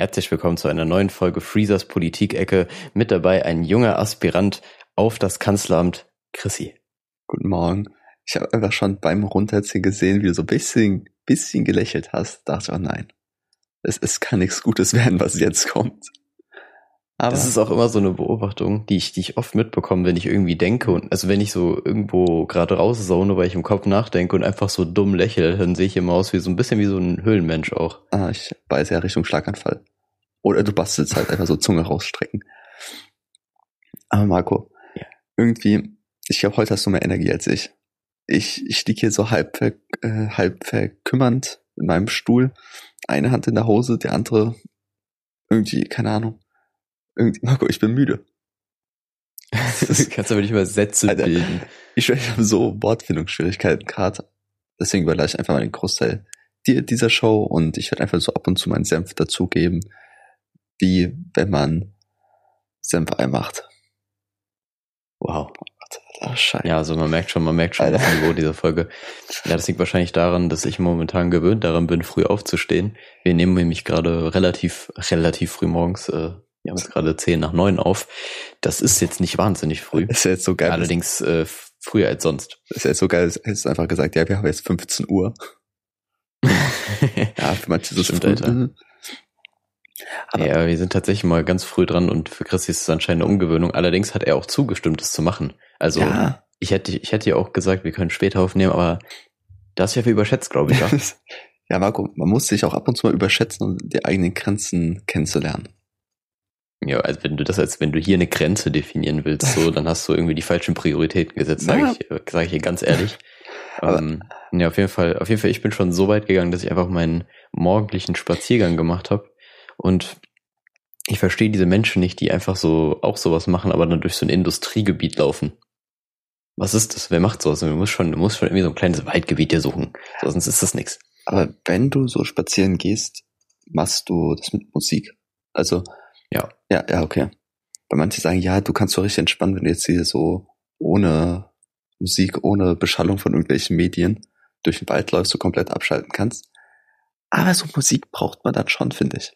Herzlich willkommen zu einer neuen Folge Freezers Politikecke. Mit dabei ein junger Aspirant auf das Kanzleramt, Chrissy. Guten Morgen. Ich habe einfach schon beim Runterziehen gesehen, wie du so ein bisschen, bisschen gelächelt hast. Dachte, oh nein, es, es kann nichts Gutes werden, was jetzt kommt. Aber das ist auch immer so eine Beobachtung, die ich, die ich oft mitbekomme, wenn ich irgendwie denke und also wenn ich so irgendwo gerade rauszone, weil ich im Kopf nachdenke und einfach so dumm lächle, dann sehe ich immer aus wie so ein bisschen wie so ein Höhlenmensch auch. Ah, ich weiß ja Richtung Schlaganfall. Oder du bastelst halt einfach so Zunge rausstrecken. Aber Marco, ja. irgendwie, ich glaube, heute hast du mehr Energie als ich. Ich, ich liege hier so halb, ver, äh, halb verkümmernd in meinem Stuhl. Eine Hand in der Hose, die andere irgendwie, keine Ahnung irgendwie, Marco, ich bin müde. du kannst aber nicht mal Sätze Alter, bilden. Ich, ich habe so Wortfindungsschwierigkeiten gerade. Deswegen überlasse ich einfach mal den Großteil dieser Show und ich werde einfach so ab und zu meinen Senf dazugeben, wie wenn man Senfei macht. Wow. Ach, Scheiße. Ja, also man merkt schon, man merkt schon Alter. das Niveau dieser Folge. Ja, das liegt wahrscheinlich daran, dass ich momentan gewöhnt daran bin, früh aufzustehen. Wir nehmen nämlich gerade relativ, relativ früh morgens äh, wir haben jetzt gerade zehn nach neun auf. Das ist jetzt nicht wahnsinnig früh. Ist jetzt so geil. Allerdings äh, früher als sonst. Ist jetzt so geil, es ist einfach gesagt, ja, wir haben jetzt 15 Uhr. ja, für manche so Stimmt, Alter. Aber ja, wir sind tatsächlich mal ganz früh dran und für Christi ist es anscheinend eine Umgewöhnung. Allerdings hat er auch zugestimmt, das zu machen. Also ja. ich hätte, ich hätte ja auch gesagt, wir können später aufnehmen, aber das ist ja viel überschätzt, glaube ich. Ja. ja, Marco, man muss sich auch ab und zu mal überschätzen, um die eigenen Grenzen kennenzulernen. Ja, also wenn du das als wenn du hier eine Grenze definieren willst, so, dann hast du irgendwie die falschen Prioritäten gesetzt, sage ich, sag ich hier ganz ehrlich. ähm, ja, auf jeden Fall, auf jeden Fall, ich bin schon so weit gegangen, dass ich einfach meinen morgendlichen Spaziergang gemacht habe. Und ich verstehe diese Menschen nicht, die einfach so auch sowas machen, aber dann durch so ein Industriegebiet laufen. Was ist das? Wer macht sowas? Du musst schon, du musst schon irgendwie so ein kleines Waldgebiet hier suchen. Sonst ist das nichts. Aber wenn du so spazieren gehst, machst du das mit Musik. Also ja. Ja, ja, okay. Weil manche sagen, ja, du kannst so richtig entspannen, wenn du jetzt hier so ohne Musik, ohne Beschallung von irgendwelchen Medien durch den Wald läufst, so komplett abschalten kannst. Aber so Musik braucht man dann schon, finde ich.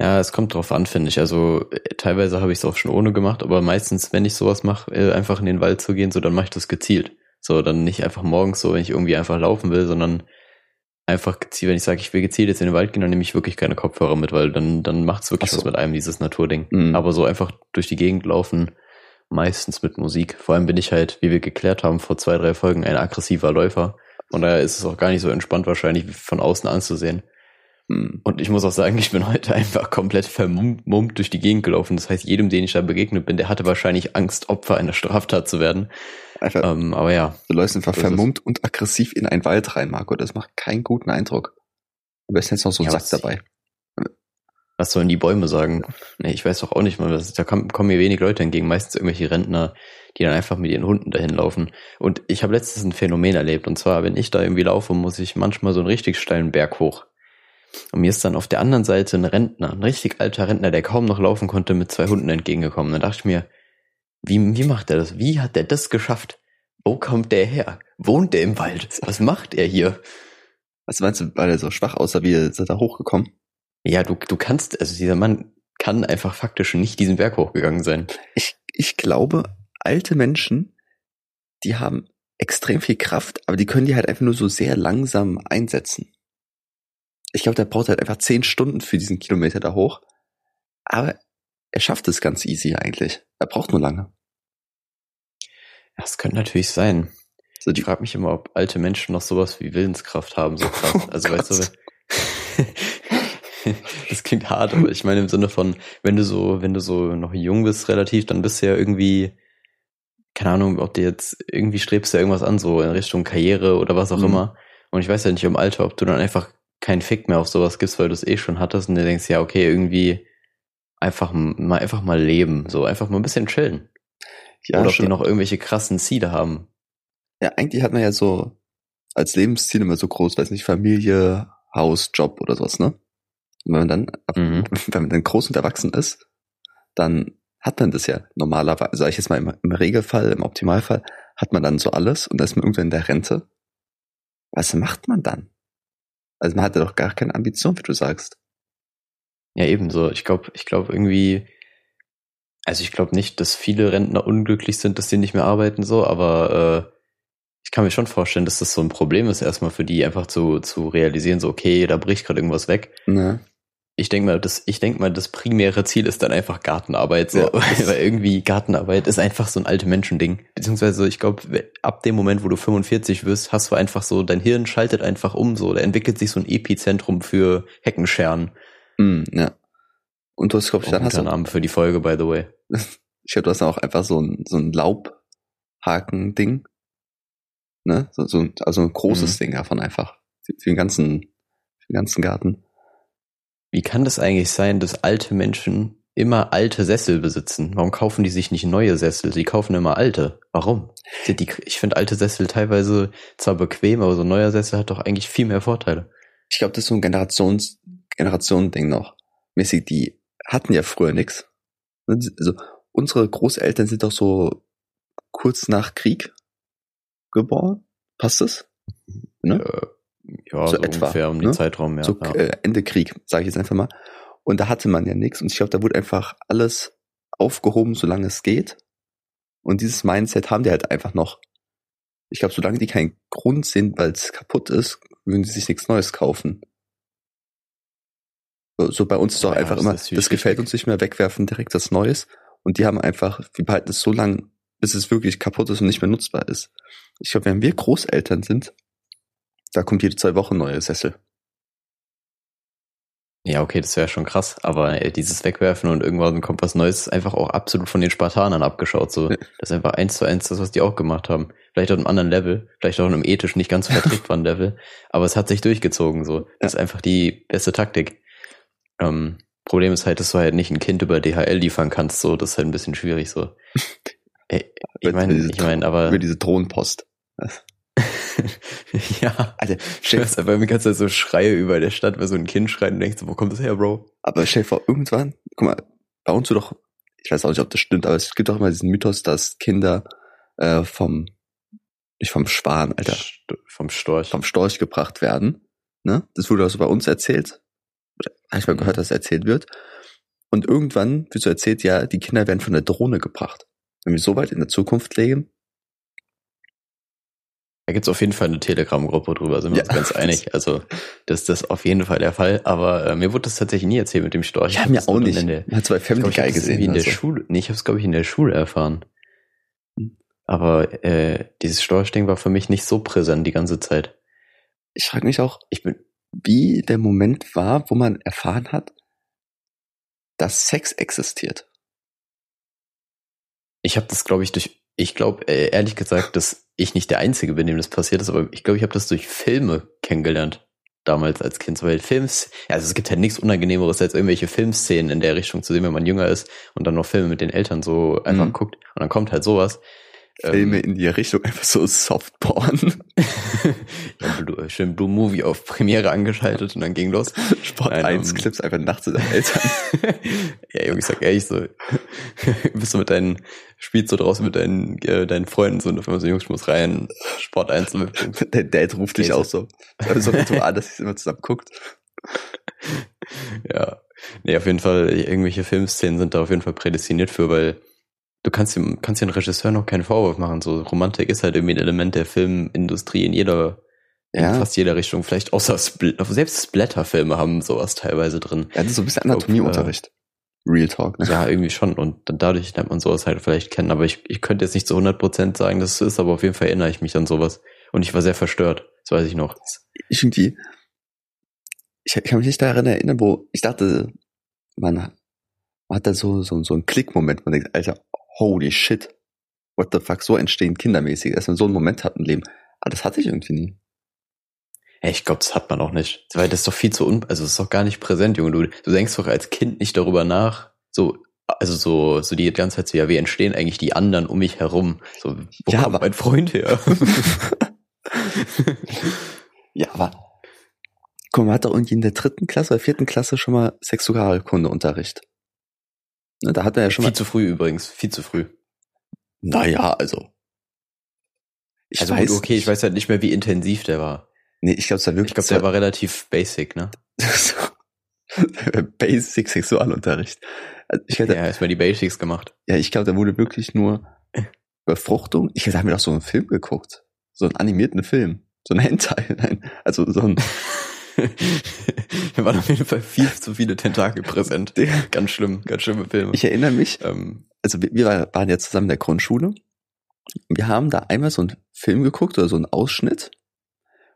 Ja, es kommt drauf an, finde ich. Also teilweise habe ich es auch schon ohne gemacht, aber meistens, wenn ich sowas mache, äh, einfach in den Wald zu gehen, so dann mache ich das gezielt. So, dann nicht einfach morgens so, wenn ich irgendwie einfach laufen will, sondern einfach gezielt, wenn ich sage, ich will gezielt jetzt in den Wald gehen, dann nehme ich wirklich keine Kopfhörer mit, weil dann, dann macht es wirklich so. was mit einem, dieses Naturding. Mhm. Aber so einfach durch die Gegend laufen, meistens mit Musik. Vor allem bin ich halt, wie wir geklärt haben, vor zwei, drei Folgen ein aggressiver Läufer. Und daher ist es auch gar nicht so entspannt wahrscheinlich von außen anzusehen. Mhm. Und ich muss auch sagen, ich bin heute einfach komplett vermummt durch die Gegend gelaufen. Das heißt, jedem, den ich da begegnet bin, der hatte wahrscheinlich Angst, Opfer einer Straftat zu werden. Einfach, ähm, aber ja. Du läufst einfach vermummt und aggressiv in einen Wald rein, Marco. Das macht keinen guten Eindruck. Am besten jetzt noch so ein ja, Sack dabei. Was sollen die Bäume sagen? Nee, ich weiß doch auch nicht mal. Das, da kommen mir wenig Leute entgegen. Meistens irgendwelche Rentner, die dann einfach mit ihren Hunden dahin laufen. Und ich habe letztens ein Phänomen erlebt. Und zwar, wenn ich da irgendwie laufe, muss ich manchmal so einen richtig steilen Berg hoch. Und mir ist dann auf der anderen Seite ein Rentner, ein richtig alter Rentner, der kaum noch laufen konnte, mit zwei Hunden entgegengekommen. Dann dachte ich mir, wie, wie macht er das? Wie hat er das geschafft? Wo kommt der her? Wohnt der im Wald? Was macht er hier? Was meinst du, weil er so schwach aussah, wie ist er da hochgekommen? Ja, du, du kannst, also dieser Mann kann einfach faktisch nicht diesen Berg hochgegangen sein. Ich, ich glaube, alte Menschen, die haben extrem viel Kraft, aber die können die halt einfach nur so sehr langsam einsetzen. Ich glaube, der braucht halt einfach zehn Stunden für diesen Kilometer da hoch. Aber er schafft es ganz easy eigentlich. Er braucht nur lange. Das könnte natürlich sein. So, ich frage mich immer, ob alte Menschen noch sowas wie Willenskraft haben, so krass. Oh also Gott. weißt du, das klingt hart, aber ich meine im Sinne von, wenn du so, wenn du so noch jung bist relativ, dann bist du ja irgendwie, keine Ahnung, ob du jetzt irgendwie strebst du ja irgendwas an, so in Richtung Karriere oder was auch mhm. immer. Und ich weiß ja nicht im Alter, ob du dann einfach keinen Fick mehr auf sowas gibst, weil du es eh schon hattest und du denkst, ja, okay, irgendwie einfach mal einfach mal leben, so einfach mal ein bisschen chillen. Ja, Oder ob schon. die noch irgendwelche krassen Ziele haben. Ja, eigentlich hat man ja so als Lebensziel immer so groß, weiß nicht, Familie, Haus, Job oder sowas, ne? Und wenn man dann, mhm. wenn man dann groß und erwachsen ist, dann hat man das ja normalerweise, sage ich jetzt mal im, im, Regelfall, im Optimalfall, hat man dann so alles und dann ist man irgendwann in der Rente. Was macht man dann? Also man hatte doch gar keine Ambition, wie du sagst. Ja, ebenso. Ich glaube, ich glaube irgendwie, also ich glaube nicht, dass viele Rentner unglücklich sind, dass sie nicht mehr arbeiten, so, aber äh, ich kann mir schon vorstellen, dass das so ein Problem ist, erstmal für die einfach zu, zu realisieren, so, okay, da bricht gerade irgendwas weg. Ne? Ich denke mal, das, ich denke mal, das primäre Ziel ist dann einfach Gartenarbeit, so, Ja. weil irgendwie Gartenarbeit ist einfach so ein alte Menschending. Beziehungsweise, ich glaube, ab dem Moment, wo du 45 wirst, hast du einfach so, dein Hirn schaltet einfach um, so, da entwickelt sich so ein Epizentrum für Heckenscheren. Mm, ja. Und du hast, glaube ich, dann hast du, Name für die Folge, by the way. ich glaube, du hast dann auch einfach so ein, so ein Laubhaken-Ding. Ne? So, so, also ein großes Ding davon einfach. Für, für den ganzen, für den ganzen Garten. Wie kann das eigentlich sein, dass alte Menschen immer alte Sessel besitzen? Warum kaufen die sich nicht neue Sessel? Sie kaufen immer alte. Warum? Die, ich finde alte Sessel teilweise zwar bequem, aber so ein neuer Sessel hat doch eigentlich viel mehr Vorteile. Ich glaube, das ist so ein Generations, Generationending noch. Mäßig, die hatten ja früher nix. Also, unsere Großeltern sind doch so kurz nach Krieg geboren. Passt das? Ne? Äh, ja, So so, etwa, ungefähr um den ne? Zeitraum, ja. so ja. äh, Ende Krieg, sage ich jetzt einfach mal. Und da hatte man ja nichts. Und ich glaube, da wurde einfach alles aufgehoben, solange es geht. Und dieses Mindset haben die halt einfach noch. Ich glaube, solange die keinen Grund sehen, weil es kaputt ist, würden sie sich nichts Neues kaufen. So, so bei uns ist doch Ja, einfach das immer, das gefällt richtig. uns nicht mehr, wegwerfen direkt das Neues. Und die haben einfach, wir behalten es so lang, bis es wirklich kaputt ist und nicht mehr nutzbar ist. Ich glaube, wenn wir Großeltern sind, da kommt jede zwei Wochen neue Sessel. Ja, okay, das wäre schon krass. Aber äh, dieses Wegwerfen und irgendwann kommt was Neues, ist einfach auch absolut von den Spartanern abgeschaut. So, das ist einfach eins zu eins das, was die auch gemacht haben. Vielleicht auf einem anderen Level, vielleicht auch auf einem ethisch nicht ganz vertretbaren Level. Aber es hat sich durchgezogen. So, das ist einfach die beste Taktik. Ähm, Problem ist halt, dass du halt nicht ein Kind über DHL liefern kannst. So, das ist halt ein bisschen schwierig. So, Ey, ich meine, ich meine, aber Über diese Drohnenpost. ja. Alter, stell, weiß aber mir Zeit so Schreie über der Stadt, weil so ein Kind schreit und denkst, so, wo kommt das her, Bro? aber stell dir vor, irgendwann, guck mal, bei uns so doch, ich weiß auch nicht, ob das stimmt, aber es gibt doch immer diesen Mythos, dass Kinder äh, vom, nicht vom Schwan, Alter, St vom Storch. vom Storch gebracht werden. Ne? Das wurde also bei uns erzählt. Oder Hab ich mal gehört, dass erzählt wird. Und irgendwann wird so erzählt, ja, die Kinder werden von der Drohne gebracht. Wenn wir so weit in der Zukunft leben, Da gibt's auf jeden Fall eine Telegram-Gruppe drüber, sind wir Ja. uns ganz einig. Also, das ist das auf jeden Fall der Fall. Aber äh, mir wurde das tatsächlich nie erzählt mit dem Storch. ja, mir auch nicht. In der, zwei ich glaub, Family ich Guy das irgendwie gesehen. in der also. Schule. Nee, ich habe es glaube ich in der Schule erfahren. Aber äh, dieses Storchding war für mich nicht so präsent die ganze Zeit. Ich frage mich auch, Ich bin wie der Moment war, wo man erfahren hat, dass Sex existiert. Ich habe das, glaube ich, durch, ich glaube, äh, ehrlich gesagt, dass ich nicht der Einzige bin, dem das passiert ist, aber ich glaube, ich habe das durch Filme kennengelernt. Damals als Kind, weil Films, ja, also es gibt halt nichts Unangenehmeres als irgendwelche Filmszenen in der Richtung zu sehen, wenn man jünger ist und dann noch Filme mit den Eltern so einfach Mhm. guckt und dann kommt halt sowas. Filme Ähm, in die Richtung, einfach so Softporn. ja, Blue, schön Blue Movie auf Premiere angeschaltet und dann ging los. Sport Nein, 1 ähm, Clips einfach nachts zu deinen Eltern. ja, Junge, ich sag ehrlich so, bist du mit deinen, spielst du draußen mit deinen, äh, deinen Freunden so und auf einmal so, Jungs, ich muss rein, Sport 1 mit Der Dad ruft dich auch so. So ein Ritual, dass ihr immer zusammen guckt. Ja. Nee, auf jeden Fall, irgendwelche Filmszenen sind da auf jeden Fall prädestiniert für, weil du kannst dem, kannst dem Regisseur noch keinen Vorwurf machen. So, Romantik ist halt irgendwie ein Element der Filmindustrie in jeder, Ja. in fast jeder Richtung. Vielleicht außer Spl selbst Splatterfilme haben sowas teilweise drin. Ja, das ist so ein bisschen Anatomieunterricht. Real Talk, ne? Ja, irgendwie schon. Und dann dadurch lernt man sowas halt vielleicht kennen. Aber ich, ich könnte jetzt nicht zu 100% sagen, dass es ist, aber auf jeden Fall erinnere ich mich an sowas. Und ich war sehr verstört. Das weiß ich noch. Ich irgendwie, ich, kann mich nicht daran erinnern, wo ich dachte, man, man hat da so, so, so einen Klickmoment, man denkt, Alter, holy shit, what the fuck, so entstehen kindermäßig, dass man so einen Moment hat im Leben. Aber das hatte ich irgendwie nie. Ich glaube, das hat man auch nicht. Weil das ist doch viel zu un, also das ist doch gar nicht präsent, Junge. Du, du denkst doch als Kind nicht darüber nach, so, also so, so die ganze Zeit so, ja, wie entstehen eigentlich die anderen um mich herum? So, wo Ja, kommt aber- mein Freund her? Ja, aber guck mal, man hat doch irgendwie in der dritten Klasse oder vierten Klasse schon mal Sexualkundeunterricht. Ne, da hat er ja schon viel zu früh übrigens, viel zu früh. Naja, also. Ich also weiß, gut, okay, ich weiß halt nicht mehr, wie intensiv der war. Nee, ich glaube, es war wirklich. Ich glaube, der war relativ basic, ne? basic Sexualunterricht. Also ich hätte, ja, erstmal die Basics gemacht. Ja, ich glaube, da wurde wirklich nur Befruchtung. Ich habe mir doch so einen Film geguckt. So einen animierten Film. So ein Hentai. Nein, also so ein. da waren auf jeden Fall viel zu viele Tentakel präsent. ganz schlimm, ganz schlimme Filme. Ich erinnere mich, ähm, also wir, wir waren ja zusammen in der Grundschule. Wir haben da einmal so einen Film geguckt oder so einen Ausschnitt,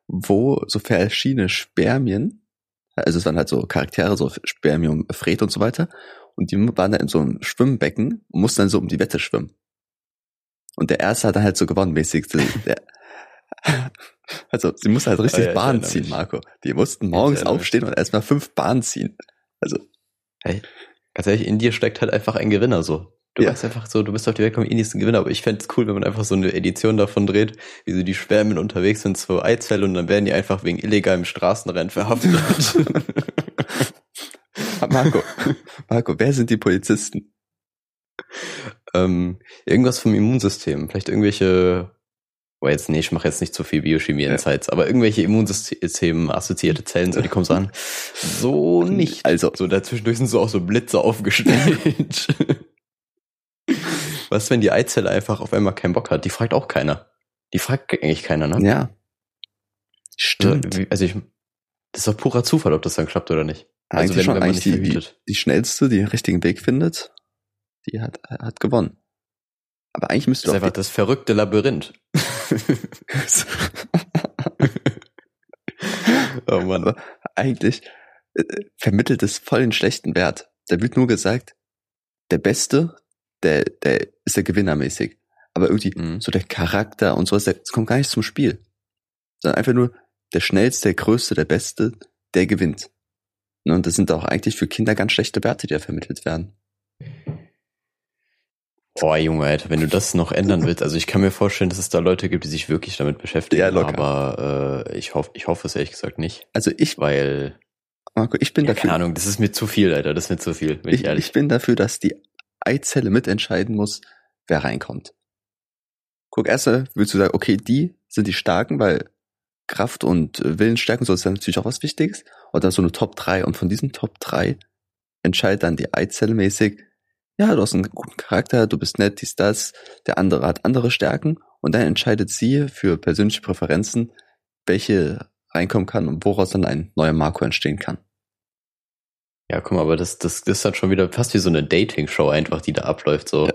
wo so verschiedene Spermien, also es waren halt so Charaktere, so Spermium, Fred und so weiter, und die waren da in so einem Schwimmbecken und mussten dann so um die Wette schwimmen. Und der erste hat dann halt so gewonnen, mäßig. Der, also, sie mussten halt richtig oh, ja, Bahn ziehen, Marco. Die mussten morgens aufstehen und erstmal fünf Bahnen ziehen. Also. Hey, ganz ehrlich, in dir steckt halt einfach ein Gewinner so. Du ja. weißt einfach so, du bist auf die Welt gekommen, eh nicht ein Gewinner, aber ich fände es cool, wenn man einfach so eine Edition davon dreht, wie so die Spermien unterwegs sind, so Eizelle und dann werden die einfach wegen illegalem Straßenrennen verhaftet. Marco, Marco, wer sind die Polizisten? Ähm, irgendwas vom Immunsystem, vielleicht irgendwelche, oh jetzt, nee, ich mache jetzt nicht zu viel Biochemie-Insights, ja. aber irgendwelche Immunsystem assoziierte Zellen, so die kommen so an. So nicht. Also. So dazwischendurch sind so auch so Blitze aufgestellt. Was, wenn die Eizelle einfach auf einmal keinen Bock hat? Die fragt auch keiner. Die fragt eigentlich keiner, ne? Ja. Stimmt. Also, ich, das ist doch purer Zufall, ob das dann klappt oder nicht. Also eigentlich wenn, schon wenn eigentlich die, die, die, schnellste, die den richtigen Weg findet, die hat, hat gewonnen. Aber eigentlich müsste das ist einfach das verrückte Labyrinth. oh Mann. Aber eigentlich äh, vermittelt es voll den schlechten Wert. Da wird nur gesagt, der Beste, der, der ist der Gewinner mäßig. Aber irgendwie mhm. so der Charakter und sowas, das kommt gar nicht zum Spiel. Sondern einfach nur der Schnellste, der Größte, der Beste, der gewinnt. Und das sind auch eigentlich für Kinder ganz schlechte Werte, die da vermittelt werden. Boah, Junge, Alter, wenn du das noch ändern willst, also ich kann mir vorstellen, dass es da Leute gibt, die sich wirklich damit beschäftigen, ja, locker. aber äh, ich hoffe, ich hoffe es ehrlich gesagt nicht. Also ich, weil Marco, ich bin ja, dafür. Keine Ahnung, das ist mir zu viel, Alter, das ist mir zu viel, bin ich, ich ehrlich. Ich bin dafür, dass die Eizelle mitentscheiden muss, wer reinkommt. Guck, erstmal willst du sagen, okay, die sind die Starken, weil Kraft und Willensstärken, so ist ja natürlich auch was Wichtiges. Und dann so eine Top 3. Und von diesen Top 3 entscheidet dann die Eizelle mäßig, ja, du hast einen guten Charakter, du bist nett, dies, das, der andere hat andere Stärken. Und dann entscheidet sie für persönliche Präferenzen, welche reinkommen kann und woraus dann ein neuer Marco entstehen kann. Ja, guck mal, aber das, das, das ist halt schon wieder fast wie so eine Dating-Show einfach, die da abläuft, so.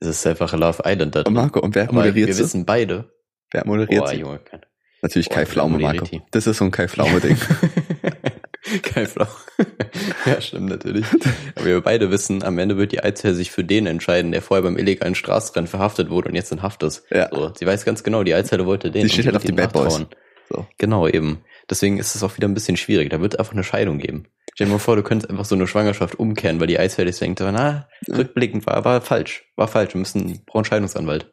Das ist einfach Love Island da drin. Und Marco, und wer aber moderiert Wir so? wissen beide. Wer moderiert Boah, sie? Junge. Natürlich Boah, Kai Pflaume, Marco. Das ist so ein Kai Pflaume-Ding. Kai Pflaume. ja, stimmt natürlich. Aber wir beide wissen, am Ende wird die Eizelle sich für den entscheiden, der vorher beim illegalen Straßenrennen verhaftet wurde und jetzt in Haft ist. Ja. So, sie weiß ganz genau, die Eizelle wollte den. Sie steht halt auf die Bad Boys. So. Genau, eben. Deswegen ist es auch wieder ein bisschen schwierig. Da wird einfach eine Scheidung geben. Stell dir mal vor, du könntest einfach so eine Schwangerschaft umkehren, weil die Eizelle denkt, na, rückblickend war, war falsch. War falsch. Wir müssen, brauchen Scheidungsanwalt.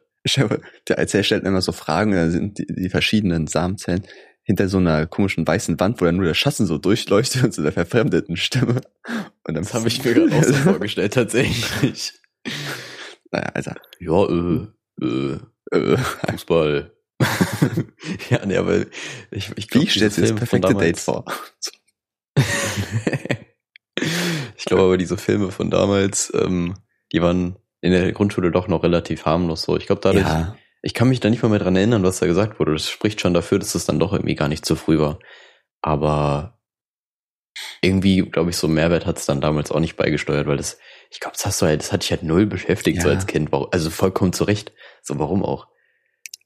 Der Eizelle stellt immer so Fragen, da sind die, die verschiedenen Samenzellen hinter so einer komischen weißen Wand, wo dann nur der Schatten so durchleuchtet und so der verfremdeten Stimme. Und dann das habe ich mir gerade auch so vorgestellt, tatsächlich. Naja, also. Ja, äh, äh, äh. Fußball. ja, nee, aber ich, ich glaube, Wie stellst du das perfekte Date vor? ich glaube aber, diese Filme von damals, ähm, die waren in der Grundschule doch noch relativ harmlos so. Ich glaube dadurch, ja. Ich kann mich da nicht mal mehr dran erinnern, was da gesagt wurde. Das spricht schon dafür, dass es dann doch irgendwie gar nicht zu früh war. Aber irgendwie, glaube ich, so Mehrwert hat es dann damals auch nicht beigesteuert, weil das, ich glaube, das hast du halt, das hatte ich halt null beschäftigt, ja. so als Kind. Also vollkommen zurecht. So, warum auch?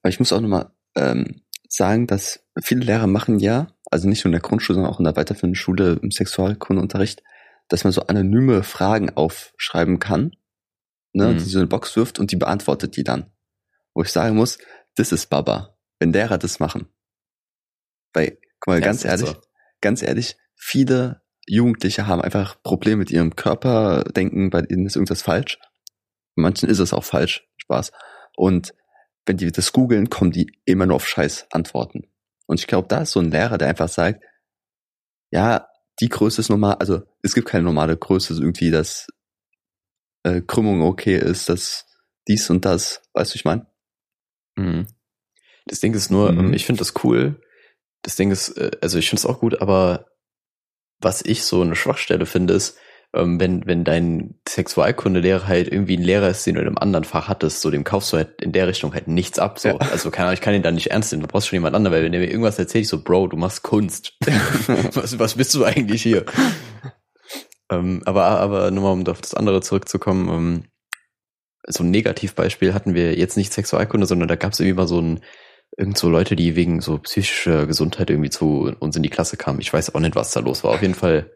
Aber ich muss auch nochmal ähm, sagen, dass viele Lehrer machen ja, also nicht nur in der Grundschule, sondern auch in der weiterführenden Schule im Sexualkundeunterricht, dass man so anonyme Fragen aufschreiben kann, ne, mhm. die so eine Box wirft und die beantwortet die dann. Wo ich sagen muss, das ist Baba. Wenn Lehrer das machen. Weil, guck mal, ja, ganz ehrlich, so. ganz ehrlich, viele Jugendliche haben einfach Probleme mit ihrem Körper, denken, bei ihnen ist irgendwas falsch. Bei manchen ist es auch falsch. Spaß. Und wenn die das googeln, kommen die immer nur auf scheiß Antworten. Und ich glaube, da ist so ein Lehrer, der einfach sagt, ja, die Größe ist normal, also es gibt keine normale Größe, so irgendwie, dass äh, Krümmung okay ist, dass dies und das, weißt du, ich meine? Mhm. Das Ding ist nur, mhm. ich finde das cool, das Ding ist, äh, also ich finde es auch gut, aber was ich so eine Schwachstelle finde, ist, ähm, wenn, wenn dein Sexualkundelehrer halt irgendwie ein Lehrer ist, den du in einem anderen Fach hattest, so dem kaufst du halt in der Richtung halt nichts ab. So. Ja. Also keine Ahnung, ich kann ihn da nicht ernst nehmen, du brauchst schon jemand anderen, weil wenn der mir irgendwas erzählt, ich so, Bro, du machst Kunst. was, was bist du eigentlich hier? ähm, aber, aber nur mal um auf das andere zurückzukommen, ähm, so ein Negativbeispiel hatten wir jetzt nicht Sexualkunde, sondern da gab es irgendwie mal so ein irgend so Leute, die wegen so psychischer Gesundheit irgendwie zu uns in die Klasse kamen. Ich weiß auch nicht, was da los war. Auf jeden Fall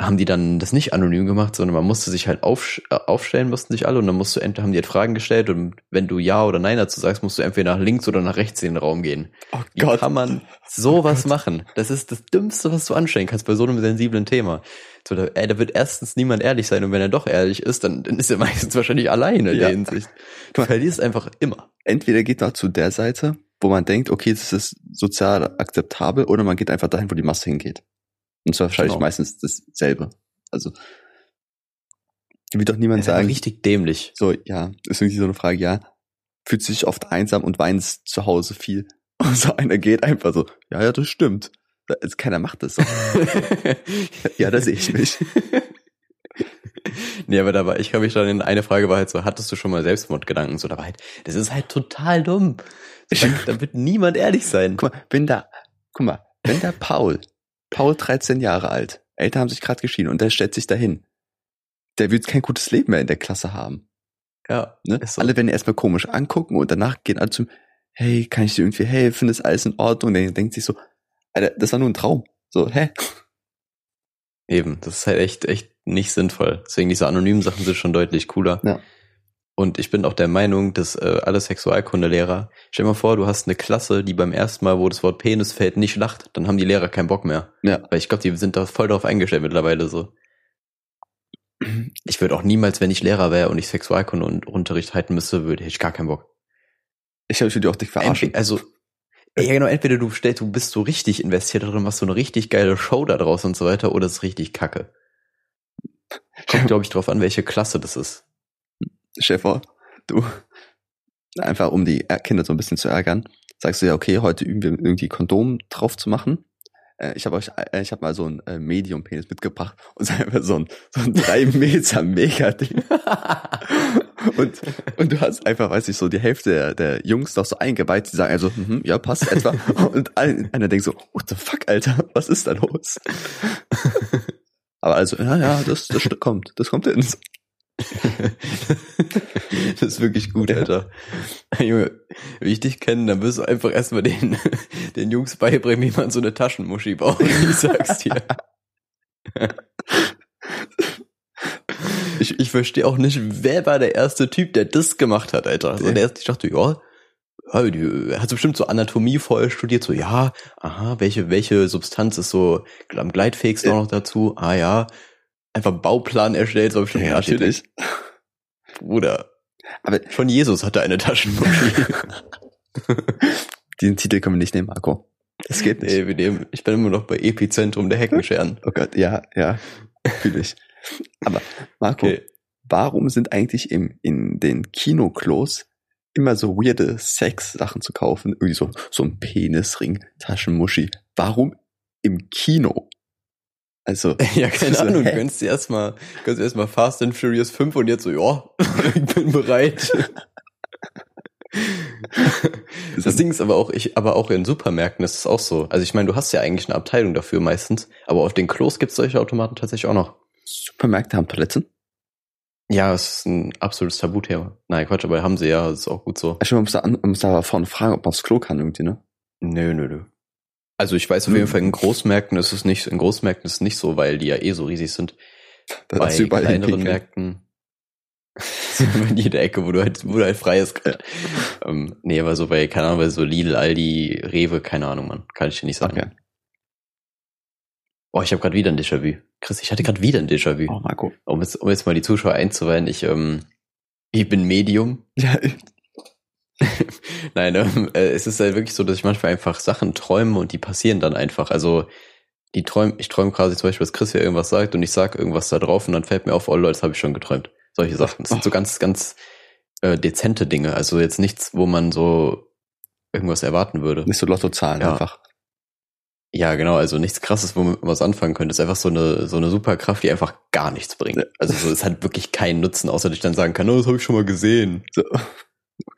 haben die dann das nicht anonym gemacht, sondern man musste sich halt auf, äh, aufstellen, mussten sich alle und dann musst du entweder haben die halt Fragen gestellt und wenn du ja oder nein dazu sagst, musst du entweder nach links oder nach rechts in den Raum gehen. Oh Wie Gott. kann man sowas oh machen? Das ist das Dümmste, was du anstellen kannst bei so einem sensiblen Thema. So, da, ey, da wird erstens niemand ehrlich sein und wenn er doch ehrlich ist, dann, dann ist er meistens wahrscheinlich alleine in ja. der Hinsicht. Du verlierst einfach immer. Entweder geht man zu der Seite, wo man denkt, okay, das ist sozial akzeptabel, oder man geht einfach dahin, wo die Masse hingeht. Und zwar wahrscheinlich genau. meistens dasselbe. Also will doch niemand sagen. Richtig dämlich. So, ja, ist irgendwie so eine Frage, ja. Fühlt sich oft einsam und weint zu Hause viel. Und so einer geht einfach so, ja, ja, das stimmt. Also keiner macht das so. ja, da sehe ich mich. nee, aber da war, ich kann mich dann in eine Frage war halt so, hattest du schon mal Selbstmordgedanken? So, da war halt, das ist halt total dumm. Da, da wird niemand ehrlich sein. Guck mal, wenn da, guck mal, wenn da Paul Paul 13 Jahre alt. Eltern haben sich gerade geschieden und der stellt sich dahin. Der wird kein gutes Leben mehr in der Klasse haben. Ja. Ne? So. Alle werden erstmal komisch angucken und danach gehen alle zum, hey, kann ich dir irgendwie helfen? Ist alles in Ordnung? Und der denkt sich so, Alter, das war nur ein Traum. So, hä? Eben, das ist halt echt, echt nicht sinnvoll. Deswegen diese anonymen Sachen sind schon deutlich cooler. Ja. Und ich bin auch der Meinung, dass äh, alle Sexualkundelehrer, stell dir mal vor, du hast eine Klasse, die beim ersten Mal, wo das Wort Penis fällt, nicht lacht, dann haben die Lehrer keinen Bock mehr. Ja. Weil ich glaube, die sind da voll drauf eingestellt mittlerweile so. Ich würde auch niemals, wenn ich Lehrer wäre und ich Sexualkunde und Unterricht halten müsste, würde ich gar keinen Bock. Ich würde auch dich verarschen. also, ja genau, entweder du stellst, du bist so richtig investiert darin, machst so eine richtig geile Show da draus und so weiter, oder es ist richtig kacke. Kommt, glaube ich, drauf an, welche Klasse das ist. Schäfer, du, einfach um die Kinder so ein bisschen zu ärgern, sagst du ja, okay, heute üben wir irgendwie Kondom drauf zu machen. Äh, ich habe euch, äh, ich habe mal so ein äh, Medium-Penis mitgebracht und einfach so ein, so ein drei Meter Mega-Ding. und, und du hast einfach, weiß ich, so die Hälfte der, der Jungs noch so eingeweiht, die sagen also, mm ja, passt etwa. Und einer denkt so, what the fuck, Alter, was ist da los? Aber also, ja, ja, das, das kommt, das kommt hin. das ist wirklich gut, Alter. Junge, wie ich dich kenne, dann wirst du einfach erstmal den, den Jungs beibringen, wie man so eine Taschenmuschi baut. Ich sag's dir. Ich, ich verstehe auch nicht, wer war der erste Typ, der das gemacht hat, Alter. Also der erste, ich dachte, ja, er hat bestimmt so Anatomie voll studiert, so, ja, aha, welche, welche Substanz ist so am gleitfähigsten ja. noch dazu? Ah ja, einfach einen Bauplan erstellt, so bestimmt ja, natürlich. Bruder. Aber schon Jesus hatte eine Taschenmuschi. Diesen Titel können wir nicht nehmen, Marco. Das geht nicht. Nee, wir nehmen, ich bin immer noch bei Epizentrum der Heckenscheren. Oh Gott, ja, ja, fühle ich. Aber Marco, okay. warum sind eigentlich im, in den Kinoklos immer so weirde Sex-Sachen zu kaufen? Irgendwie so, so ein Penisring, Taschenmuschi. Warum im Kino? Also. Ja, keine so, Ahnung, hä? du kannst erstmal, kannst erstmal Fast and Furious 5 und jetzt so, ja, ich bin bereit. das Ding ist aber auch, ich, aber auch in Supermärkten ist es auch so. Also ich meine, du hast ja eigentlich eine Abteilung dafür meistens, aber auf den Klos gibt es solche Automaten tatsächlich auch noch. Supermärkte haben Toiletten? Ja, es ist ein absolutes Tabuthema. Nein, Quatsch, aber haben sie ja, das ist auch gut so. Ich muss da, muss da vorne fragen, ob man das Klo kann irgendwie, ne? Nö, nö, nö. Also ich weiß auf jeden. Fall, in Großmärkten ist es nicht, in Großmärkten ist es nicht so, weil die ja eh so riesig sind. Da Bei kleineren Märkten in jeder Ecke, wo du halt, wo du halt frei ist. Ja. Ähm, nee, aber so bei, keine Ahnung, bei so Lidl, Aldi, Rewe, keine Ahnung, man, kann ich dir nicht sagen. Okay. Oh, ich habe gerade wieder ein Déjà-vu. Chris, ich hatte gerade wieder ein Déjà-vu. Oh, Marco. Um jetzt, um jetzt mal die Zuschauer einzuweihen, ich, ähm, ich bin Medium. Ja, Nein, ähm, äh, es ist halt wirklich so, dass ich manchmal einfach Sachen träume und die passieren dann einfach. Also die träum, ich träume quasi zum Beispiel, dass Chris hier irgendwas sagt und ich sag irgendwas da drauf und dann fällt mir auf, oh Leute, das habe ich schon geträumt. Solche Sachen. Das sind so ganz, ganz äh, dezente Dinge. Also jetzt nichts, wo man so irgendwas erwarten würde. Nicht so Lottozahlen ja. einfach. Ja, genau, also nichts krasses, womit man was anfangen könnte. Es ist einfach so eine, so eine Superkraft, die einfach gar nichts bringt. Also so, es hat wirklich keinen Nutzen, außer dass ich dann sagen kann, oh, das habe ich schon mal gesehen. So.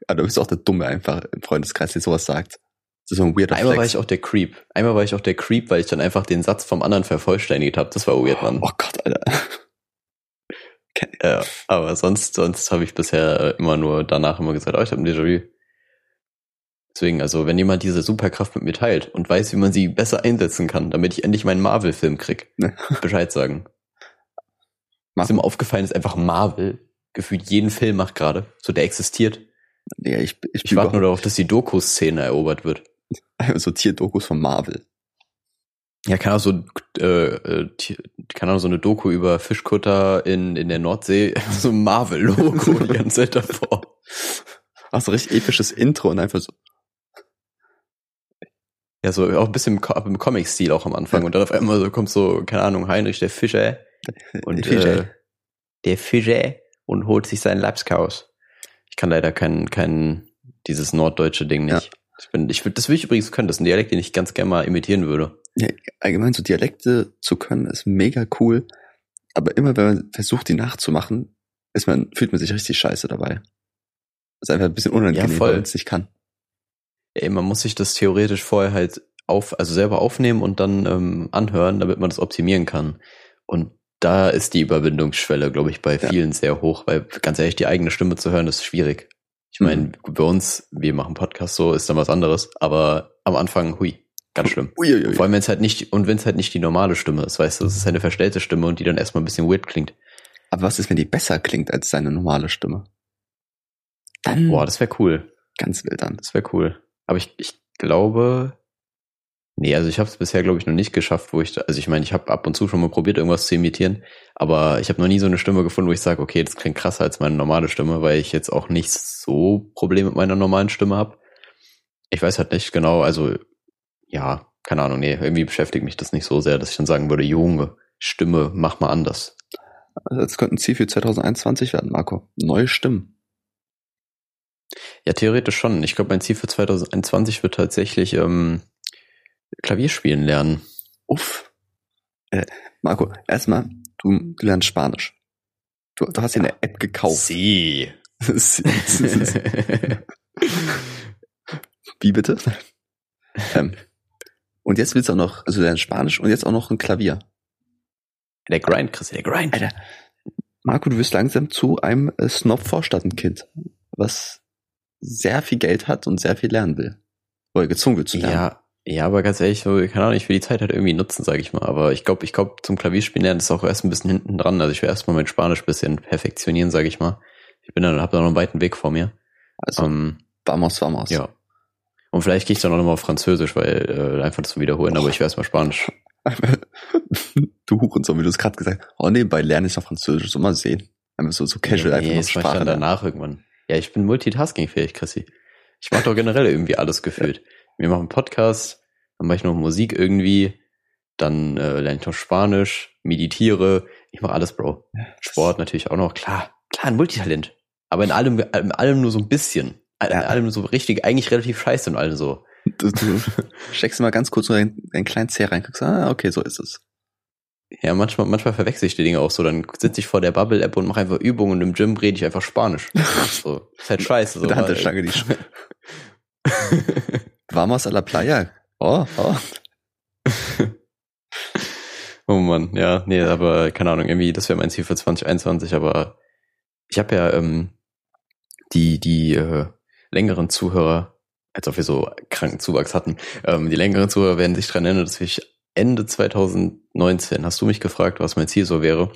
Aber du bist auch der Dumme einfach im Freundeskreis, der sowas sagt. Das ist so ein weirder Einmal Flex. war ich auch der Creep. Einmal war ich auch der Creep, weil ich dann einfach den Satz vom anderen vervollständigt habe. Das war weird, Mann. Oh Gott, Alter. Okay. Ja, aber sonst, sonst habe ich bisher immer nur danach immer gesagt, oh, ich habe ein Déjà-vu. Deswegen, also wenn jemand diese Superkraft mit mir teilt und weiß, wie man sie besser einsetzen kann, damit ich endlich meinen Marvel-Film krieg, Bescheid sagen. Was immer aufgefallen ist, einfach Marvel gefühlt jeden Film macht gerade, so der existiert. Ja, ich, ich, ich warte nur darauf, dass die Doku-Szene erobert wird. so Tierdokus von Marvel. Ja, kann auch so, äh, äh kann auch so eine Doku über Fischkutter in, in der Nordsee, so ein Marvel-Logo die ganze Zeit davor. Ach, so richtig episches Intro und einfach so. Ja, so auch ein bisschen im Comic-Stil auch am Anfang. Und dann auf einmal so kommt so, keine Ahnung, Heinrich der Fischer. Und, der Fischer. Äh, der Fischer und holt sich seinen Lapskaus. Ich kann leider kein, kein, dieses norddeutsche Ding nicht. Ja. Ich bin, ich das will ich übrigens können. Das ist ein Dialekt, den ich ganz gerne mal imitieren würde. Ja, allgemein so Dialekte zu können, ist mega cool. Aber immer wenn man versucht, die nachzumachen, ist man, fühlt man sich richtig scheiße dabei. Das ist einfach ein bisschen unangenehm, ja, weil man es nicht kann. Ey, man muss sich das theoretisch vorher halt auf, also selber aufnehmen und dann ähm, anhören, damit man das optimieren kann. Und da ist die Überwindungsschwelle, glaube ich, bei vielen ja. sehr hoch, weil ganz ehrlich, die eigene Stimme zu hören, ist schwierig. Ich meine, mhm. bei uns, wir machen Podcast so, ist dann was anderes, aber am Anfang, hui, ganz schlimm. Ui, ui, ui. Vor allem, wenn es halt nicht, und wenn es halt nicht die normale Stimme ist, weißt du, es ist eine verstellte Stimme und die dann erstmal ein bisschen weird klingt. Aber was ist, wenn die besser klingt als seine normale Stimme? Dann. Boah, das wäre cool. Ganz wild dann. Das wäre cool. Aber ich, ich glaube, nee, also ich habe es bisher, glaube ich, noch nicht geschafft, wo ich, also ich meine, ich habe ab und zu schon mal probiert, irgendwas zu imitieren, aber ich habe noch nie so eine Stimme gefunden, wo ich sage, okay, das klingt krasser als meine normale Stimme, weil ich jetzt auch nicht so Probleme mit meiner normalen Stimme habe. Ich weiß halt nicht genau, also ja, keine Ahnung, nee, irgendwie beschäftigt mich das nicht so sehr, dass ich dann sagen würde, Junge, Stimme, mach mal anders. Also das könnte ein Ziel für 2021 werden, Marco. Neue Stimmen. Ja, theoretisch schon. Ich glaube, mein Ziel für 2021 wird tatsächlich ähm, Klavier spielen lernen. Uff. Äh, Marco, erstmal, du, du lernst Spanisch. Du, du hast ja eine App gekauft. Sie. Wie bitte? ähm, und jetzt willst du auch noch, also du lernst Spanisch und jetzt auch noch ein Klavier. Der Grind, Chris, der Grind. Alter. Marco, du wirst langsam zu einem äh, Snob-Vorstadtenkind, was sehr viel Geld hat und sehr viel lernen will. Oder gezwungen wird zu lernen. Ja, ja, aber ganz ehrlich, so, keine Ahnung, ich will die Zeit halt irgendwie nutzen, sage ich mal. Aber ich glaube, ich glaube, zum Klavierspielen lernen ist auch erst ein bisschen hinten dran. Also ich will erstmal mein Spanisch bisschen perfektionieren, sage ich mal. Ich bin dann, habe da noch einen weiten Weg vor mir. Also, ähm, vamos, vamos. Ja. Und vielleicht gehe ich dann auch nochmal auf Französisch, weil äh, einfach zu wiederholen, oh. aber ich will erstmal Spanisch. du Hurensohn, wie du es gerade gesagt hast. Oh, nebenbei lerne ich noch Französisch, so mal sehen. Einfach so, so casual nee, einfach noch Sprache. Dann danach irgendwann. Ja, ich bin multitaskingfähig, Chrissy. Ich mache doch generell irgendwie alles gefühlt. Ja. Wir machen Podcast, dann mache ich noch Musik irgendwie, dann äh, lerne ich noch Spanisch, meditiere, ich mache alles, Bro. Sport natürlich auch noch, klar, klar, ein Multitalent. Aber in allem, in allem nur so ein bisschen. In allem nur so richtig, eigentlich relativ scheiße in allem so. Du, du steckst mal ganz kurz so einen, einen kleinen Zeh rein, guckst, ah, okay, so ist es. Ja, manchmal, manchmal verwechsel ich die Dinge auch so. Dann sitze ich vor der Bubble-App und mache einfach Übungen und im Gym rede ich einfach Spanisch. so. Ist halt scheiße. So, der Handelstange, die Vamos a la playa. Oh, oh. oh Mann, ja, nee, aber keine Ahnung, irgendwie, das wäre mein Ziel für 2021, aber ich habe ja ähm, die, die äh, längeren Zuhörer, als ob wir so kranken Zuwachs hatten, ähm, die längeren Zuhörer werden sich dran erinnern, dass ich Ende 2019 hast du mich gefragt, was mein Ziel so wäre.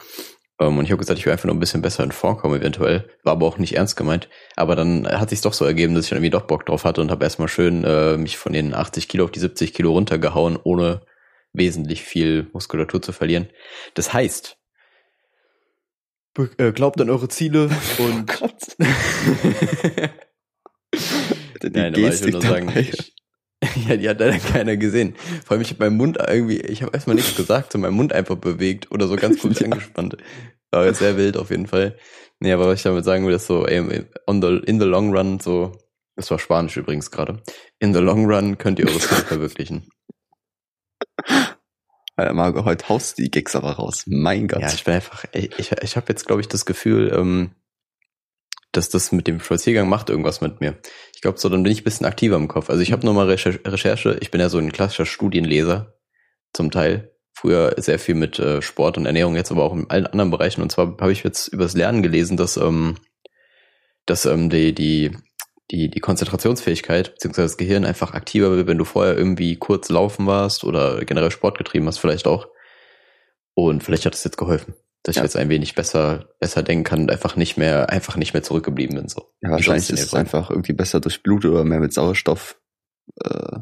Um, und ich habe gesagt, ich will einfach nur ein bisschen besser in Form kommen, eventuell. War aber auch nicht ernst gemeint. Aber dann hat sich doch so ergeben, dass ich irgendwie doch Bock drauf hatte und habe erstmal schön äh, mich von den 80 Kilo auf die 70 Kilo runtergehauen, ohne wesentlich viel Muskulatur zu verlieren. Das heißt, äh, glaubt an eure Ziele und oh Nein, aber ich will nur sagen, ich, Ja, die hat leider keiner gesehen. Vor allem, ich habe meinen Mund irgendwie, ich habe erstmal nichts gesagt, so meinen Mund einfach bewegt oder so ganz kurz ja. angespannt. War jetzt sehr wild auf jeden Fall. Nee, aber was ich damit sagen will, ist so, ey, on the, in the long run, so, das war Spanisch übrigens gerade. In the long run könnt ihr eure Ziele verwirklichen. Äh, Marco, heute haust du die Gags aber raus. Mein Gott. Ja, ich bin einfach, ich, ich habe jetzt, glaube ich, das Gefühl, ähm, dass das mit dem Spaziergang macht irgendwas mit mir. Ich glaube, so dann bin ich ein bisschen aktiver im Kopf. Also ich habe nochmal Recherche, ich bin ja so ein klassischer Studienleser zum Teil. Früher sehr viel mit äh, Sport und Ernährung, jetzt aber auch in allen anderen Bereichen. Und zwar habe ich jetzt übers Lernen gelesen, dass, ähm, dass ähm, die, die, die, die Konzentrationsfähigkeit beziehungsweise das Gehirn einfach aktiver wird, wenn du vorher irgendwie kurz laufen warst oder generell Sport getrieben hast, vielleicht auch. Und vielleicht hat es jetzt geholfen dass ja. ich jetzt ein wenig besser, besser denken kann und einfach nicht mehr, einfach nicht mehr zurückgeblieben bin, so. Ja, wahrscheinlich ist es einfach irgendwie besser durch Blut oder mehr mit Sauerstoff, äh,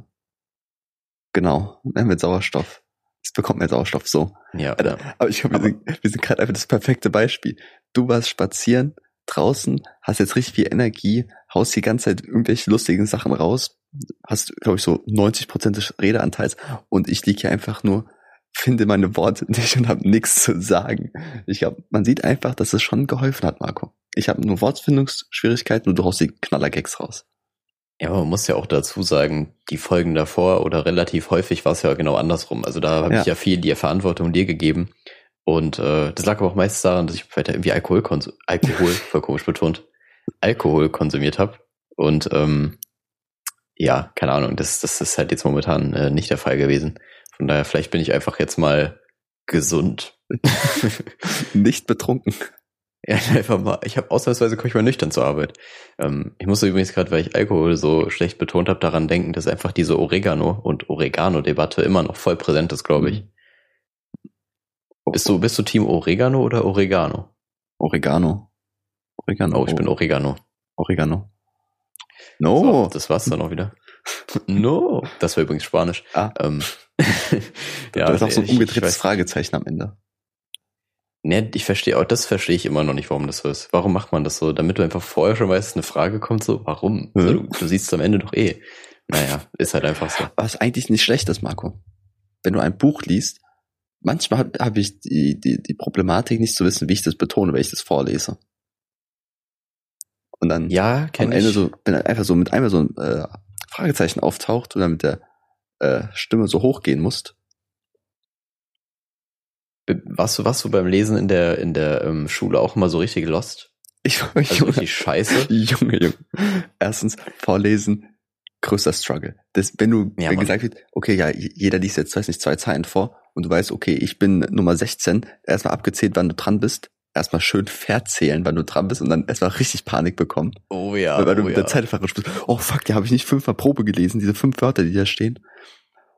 genau, mehr mit Sauerstoff. Es bekommt mehr Sauerstoff, so. Ja, ja. Aber ich glaube, wir sind, wir sind gerade einfach das perfekte Beispiel. Du warst spazieren, draußen, hast jetzt richtig viel Energie, haust die ganze Zeit irgendwelche lustigen Sachen raus, hast, glaube ich, so 90 Prozent des Redeanteils und ich liege hier einfach nur finde meine Worte nicht und habe nichts zu sagen. Ich glaube, man sieht einfach, dass es schon geholfen hat, Marco. Ich habe nur Wortfindungsschwierigkeiten und du haust die Knallergags raus. Ja, aber man muss ja auch dazu sagen, die Folgen davor oder relativ häufig war es ja genau andersrum. Also da habe ja. ich ja viel die Verantwortung dir gegeben. Und äh, das lag aber auch meistens daran, dass ich weiter irgendwie Alkohol, Alkohol voll komisch betont, Alkohol konsumiert habe. Und ähm, ja, keine Ahnung, das, das ist halt jetzt momentan äh, nicht der Fall gewesen. Von daher, vielleicht bin ich einfach jetzt mal gesund. Nicht betrunken. Ja, einfach mal. Ich habe ausnahmsweise komme ich mal nüchtern zur Arbeit. Ähm, ich musste übrigens gerade, weil ich Alkohol so schlecht betont habe, daran denken, dass einfach diese Oregano- und Oregano-Debatte immer noch voll präsent ist, glaube ich. Mhm. Bist du, bist du Team Oregano oder Oregano? Oregano. Oregano. Oh, ich bin Oregano. Oregano. No. So, das war's dann auch wieder. no. Das war übrigens Spanisch. Ah. Ähm, ja, das ist auch so ein umgedrehtes Fragezeichen am Ende. Ne, ich verstehe auch, das verstehe ich immer noch nicht, warum das so ist. Warum macht man das so? Damit du einfach vorher schon weißt, eine Frage kommt so, warum? Mhm. Also, du, du siehst es am Ende doch eh. Naja, ist halt einfach so. Was eigentlich nicht schlecht ist, Marco. Wenn du ein Buch liest, manchmal habe hab ich die, die, die Problematik nicht zu wissen, wie ich das betone, wenn ich das vorlese. Und dann ja, am Ende ich. so, wenn einfach so mit einmal so ein äh, Fragezeichen auftaucht und dann mit der äh, Stimme so hochgehen musst. Warst du, warst du beim Lesen in der, in der ähm, Schule auch immer so richtig lost? Ich war also Junge, richtig scheiße. Junge, Junge. Erstens, vorlesen, größter Struggle. Das, wenn du, ja, wenn gesagt wird, okay, ja, jeder liest jetzt, weiß nicht, zwei Zeilen vor und du weißt, okay, ich bin Nummer 16, erstmal abgezählt, wann du dran bist, erstmal schön verzählen, wann du dran bist und dann erstmal richtig Panik bekommen. Oh ja. Weil, weil oh du mit der Zeit verrutscht bist. Oh fuck, ja, habe ich nicht fünfmal Probe gelesen, diese fünf Wörter, die da stehen.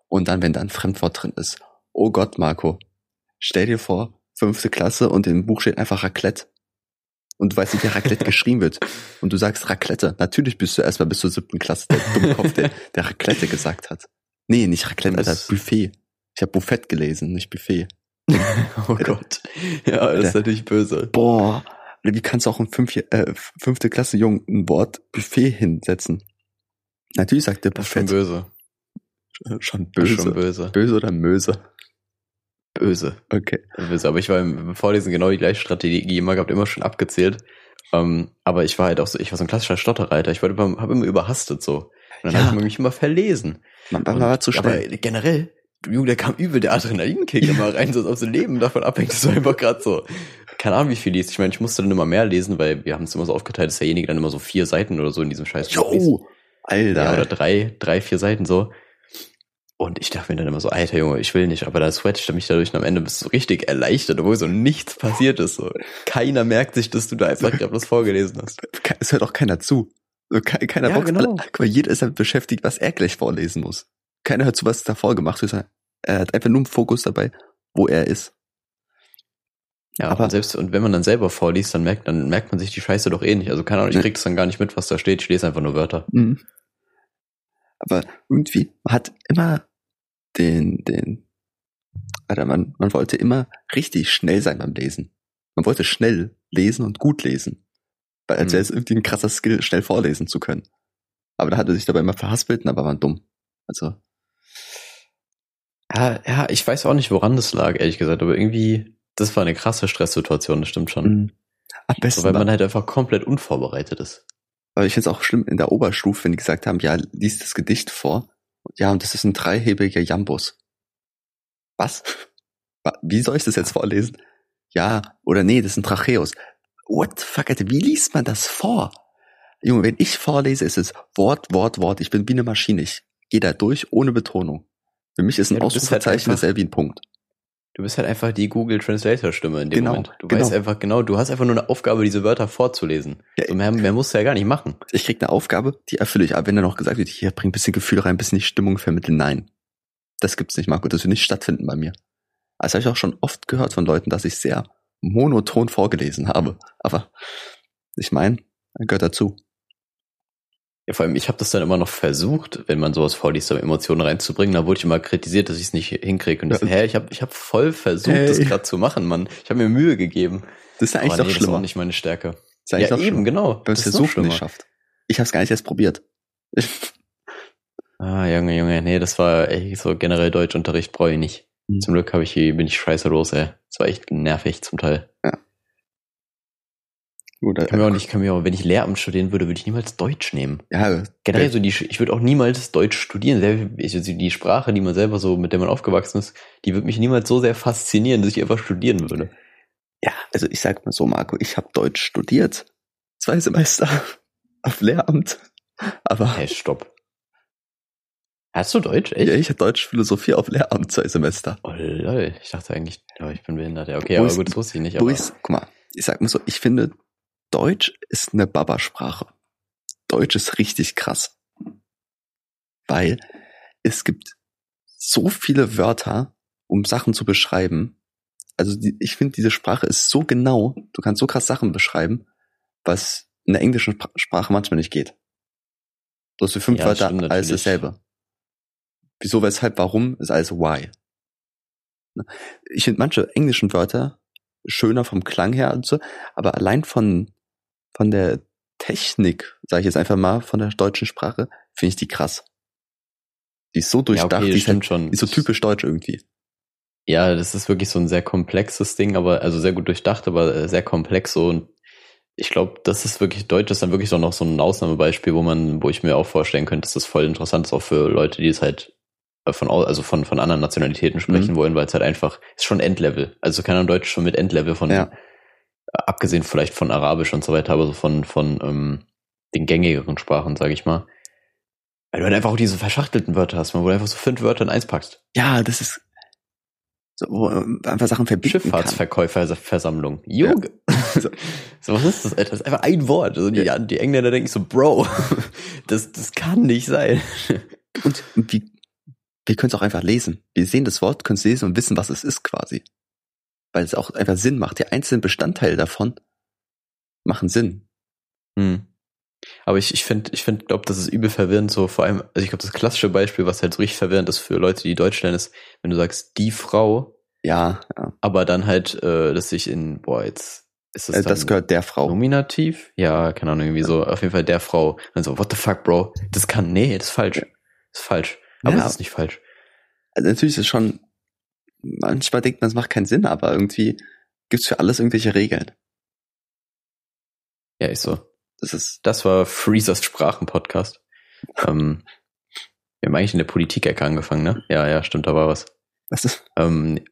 Und dann, wenn da ein Fremdwort drin ist. Oh Gott, Marco. Stell dir vor, fünfte Klasse und im Buch steht einfach Raclette. Und du weißt nicht, wie Raclette geschrieben wird. Und du sagst Raclette. Natürlich bist du erstmal bis zur siebten Klasse der Dummkopf, der, der Raclette gesagt hat. Nee, nicht Raclette, Alter, Buffet. Ich habe Buffet gelesen, nicht Buffet. oh Gott. Ja, das ist natürlich böse. Boah. Wie kannst du auch im fünf, äh, fünfte Klasse Jungen ein Wort Buffet hinsetzen? Natürlich sagt der Buffet. Schon böse. Schon böse. Schon böse. Böse oder Möse? Böse. Okay. Böse. Aber ich war im Vorlesen genau die gleiche Strategie immer gehabt, immer schon abgezählt. Um, ähm, aber ich war halt auch so, ich war so ein klassischer Stotterreiter. Ich habe immer, hab immer überhastet so. Und dann ja. habe ich mich immer verlesen. Man, man war zu schnell. Aber generell, Junge, da kam übel der Adrenalinkick immer rein, so dass das Leben davon abhängt. Das war einfach gerade so. Keine Ahnung, wie viel liest. Ich meine, ich musste dann immer mehr lesen, weil wir haben es immer so aufgeteilt, dass derjenige dann immer so vier Seiten oder so in diesem Scheiß Jo, Alter. Ja, oder drei, drei, vier Seiten so. Und ich dachte mir dann immer so, alter Junge, ich will nicht, aber da swatcht er mich dadurch und am Ende bist du so richtig erleichtert, obwohl so nichts passiert ist. So. Keiner merkt sich, dass du da einfach gerade was vorgelesen hast. Es hört auch keiner zu. Keiner ja, Bock. Genau. Mal, jeder ist damit beschäftigt, was er gleich vorlesen muss. Keiner hört zu, was davor gemacht. Er hat einfach nur einen Fokus dabei, wo er ist. Ja, aber und selbst, und wenn man dann selber vorliest, dann merkt, dann merkt man sich die Scheiße doch eh nicht. Also keine Ahnung, ich krieg das dann gar nicht mit, was da steht. Ich lese einfach nur Wörter. Mhm. Aber irgendwie, man hat immer den, den, Alter, man, man wollte immer richtig schnell sein beim Lesen. Man wollte schnell lesen und gut lesen. Weil als mhm. wäre es irgendwie ein krasser Skill, schnell vorlesen zu können. Aber da hat er sich dabei immer verhaspelt und aber war dumm. Also. Ja, ja, ich weiß auch nicht, woran das lag, ehrlich gesagt, aber irgendwie, das war eine krasse Stresssituation, das stimmt schon. Mhm. Am besten. So, weil man halt einfach komplett unvorbereitet ist. Aber ich finde es auch schlimm in der Oberstufe, wenn die gesagt haben, ja, lies das Gedicht vor. Ja, und das ist ein dreihebiger Jambus. Was? Wie soll ich das jetzt vorlesen? Ja, oder nee, das ist ein Tracheus. What the fuck, Alter, wie liest man das vor? Junge, wenn ich vorlese, ist es Wort, Wort, Wort. Ich bin wie eine Maschine. Ich gehe da durch ohne Betonung. Für mich ist ein ja, Ausrufezeichen halt dasselbe wie ein Punkt. Du bist halt einfach die Google Translator Stimme in dem genau, Moment. Du genau. weißt einfach genau, du hast einfach nur eine Aufgabe, diese Wörter vorzulesen. Ja, so mehr, mehr musst du ja gar nicht machen. Ich krieg eine Aufgabe, die erfülle ich. Aber wenn da noch gesagt wird, hier bring ein bisschen Gefühl rein, ein bisschen die Stimmung vermitteln, nein. Das gibt's nicht, Marco. Das wird nicht stattfinden bei mir. Das habe ich auch schon oft gehört von Leuten, dass ich sehr monoton vorgelesen habe. Aber ich meine, gehört dazu. Ja, vor allem, ich habe das dann immer noch versucht, wenn man sowas vorliest, um Emotionen reinzubringen. Da wurde ich immer kritisiert, dass ich es nicht hinkriege. Und ich so, hä, ich habe ich hab voll versucht, hey. das gerade zu machen, Mann. Ich habe mir Mühe gegeben. Das ist ja eigentlich Aber nee, doch schlimmer. Das ist auch nicht meine Stärke. Das ist eigentlich ja, eben, genau. Wenn es versucht nicht schafft. Ich habe es gar nicht erst probiert. ah, Junge, Junge, nee, das war echt so generell Deutschunterricht brauche ich nicht. Mhm. Zum Glück habe ich bin ich scheiße los, ey. Das war echt nervig zum Teil. Ja. Gut, ich kann mir auch nicht, kann mir auch, wenn ich Lehramt studieren würde, würde ich niemals Deutsch nehmen. Ja, generell so die, ich würde auch niemals Deutsch studieren. Die Sprache, die man selber so, mit der man aufgewachsen ist, die würde mich niemals so sehr faszinieren, dass ich einfach studieren würde. Ja, also ich sag mal so, Marco, ich habe Deutsch studiert. Zwei Semester auf Lehramt. Aber. Hey, stopp. Hast du Deutsch, echt? Ja, ich hatte Deutsch Philosophie auf Lehramt zwei Semester. Oh lol, ich dachte eigentlich, ja, ich bin behindert. Ja, okay, Boris, aber gut, das wusste ich nicht. Boris, guck mal, ich sag mal so, ich finde, Deutsch ist eine Babasprache. Deutsch ist richtig krass. Weil es gibt so viele Wörter, um Sachen zu beschreiben. Also die, ich finde, diese Sprache ist so genau, du kannst so krass Sachen beschreiben, was in der englischen Sprache manchmal nicht geht. Du hast für fünf ja, Wörter stimmt, alles dasselbe. Wieso, weshalb, warum ist alles why. Ich finde manche englischen Wörter schöner vom Klang her und so, aber allein von von der Technik, sage ich jetzt einfach mal, von der deutschen Sprache, finde ich die krass. Die ist so durchdacht, ja, okay, die, ist halt, schon. die ist so typisch deutsch irgendwie. Ja, das ist wirklich so ein sehr komplexes Ding, aber also sehr gut durchdacht, aber äh, sehr komplex so und ich glaube, das ist wirklich Deutsch, das ist dann wirklich so noch so ein Ausnahmebeispiel, wo man, wo ich mir auch vorstellen könnte, dass das voll interessant ist auch für Leute, die es halt äh, von also von von anderen Nationalitäten sprechen mhm. wollen, weil es halt einfach ist schon Endlevel. Also kann man Deutsch schon mit Endlevel von ja abgesehen vielleicht von Arabisch und so weiter, aber so von, von ähm, den gängigeren Sprachen, sage ich mal. Weil du halt einfach auch diese verschachtelten Wörter hast, wo du einfach so fünf Wörter in eins packst. Ja, das ist so, wo einfach Sachen verbinden Schifffahrtsverkäuferversammlung. Junge. Ja. so, so, was ist das, Alter? Das ist einfach ein Wort. Also die, ja. die Engländer denken so, Bro, das, das kann nicht sein. Und wie, wir können es auch einfach lesen. Wir sehen das Wort, können es lesen und wissen, was es ist quasi weil es auch einfach Sinn macht. Die einzelnen Bestandteile davon machen Sinn. Hm. Aber ich, ich finde, ich finde, glaube, das ist übel verwirrend, so vor allem, also ich glaube, das klassische Beispiel, was halt so richtig verwirrend ist für Leute, die Deutsch lernen, ist, wenn du sagst, die Frau. Ja, ja. Aber dann halt, äh, dass sich in, boah, jetzt ist das. Äh, das gehört der Frau. Nominativ? Ja, keine Ahnung, irgendwie ja. so, auf jeden Fall der Frau. Dann so, what the fuck, Bro? Das kann, nee, das ist falsch. Das ist falsch. Aber ja. es ist nicht falsch. Also natürlich ist es schon manchmal denkt man, es macht keinen Sinn, aber irgendwie gibt's für alles irgendwelche Regeln. Ja, ist so. Das ist. Das war Freezers Sprachen-Podcast. ähm, wir haben eigentlich in der Politik-Ecke angefangen, ne? Ja, ja, stimmt, da war was. Was ist? Ähm,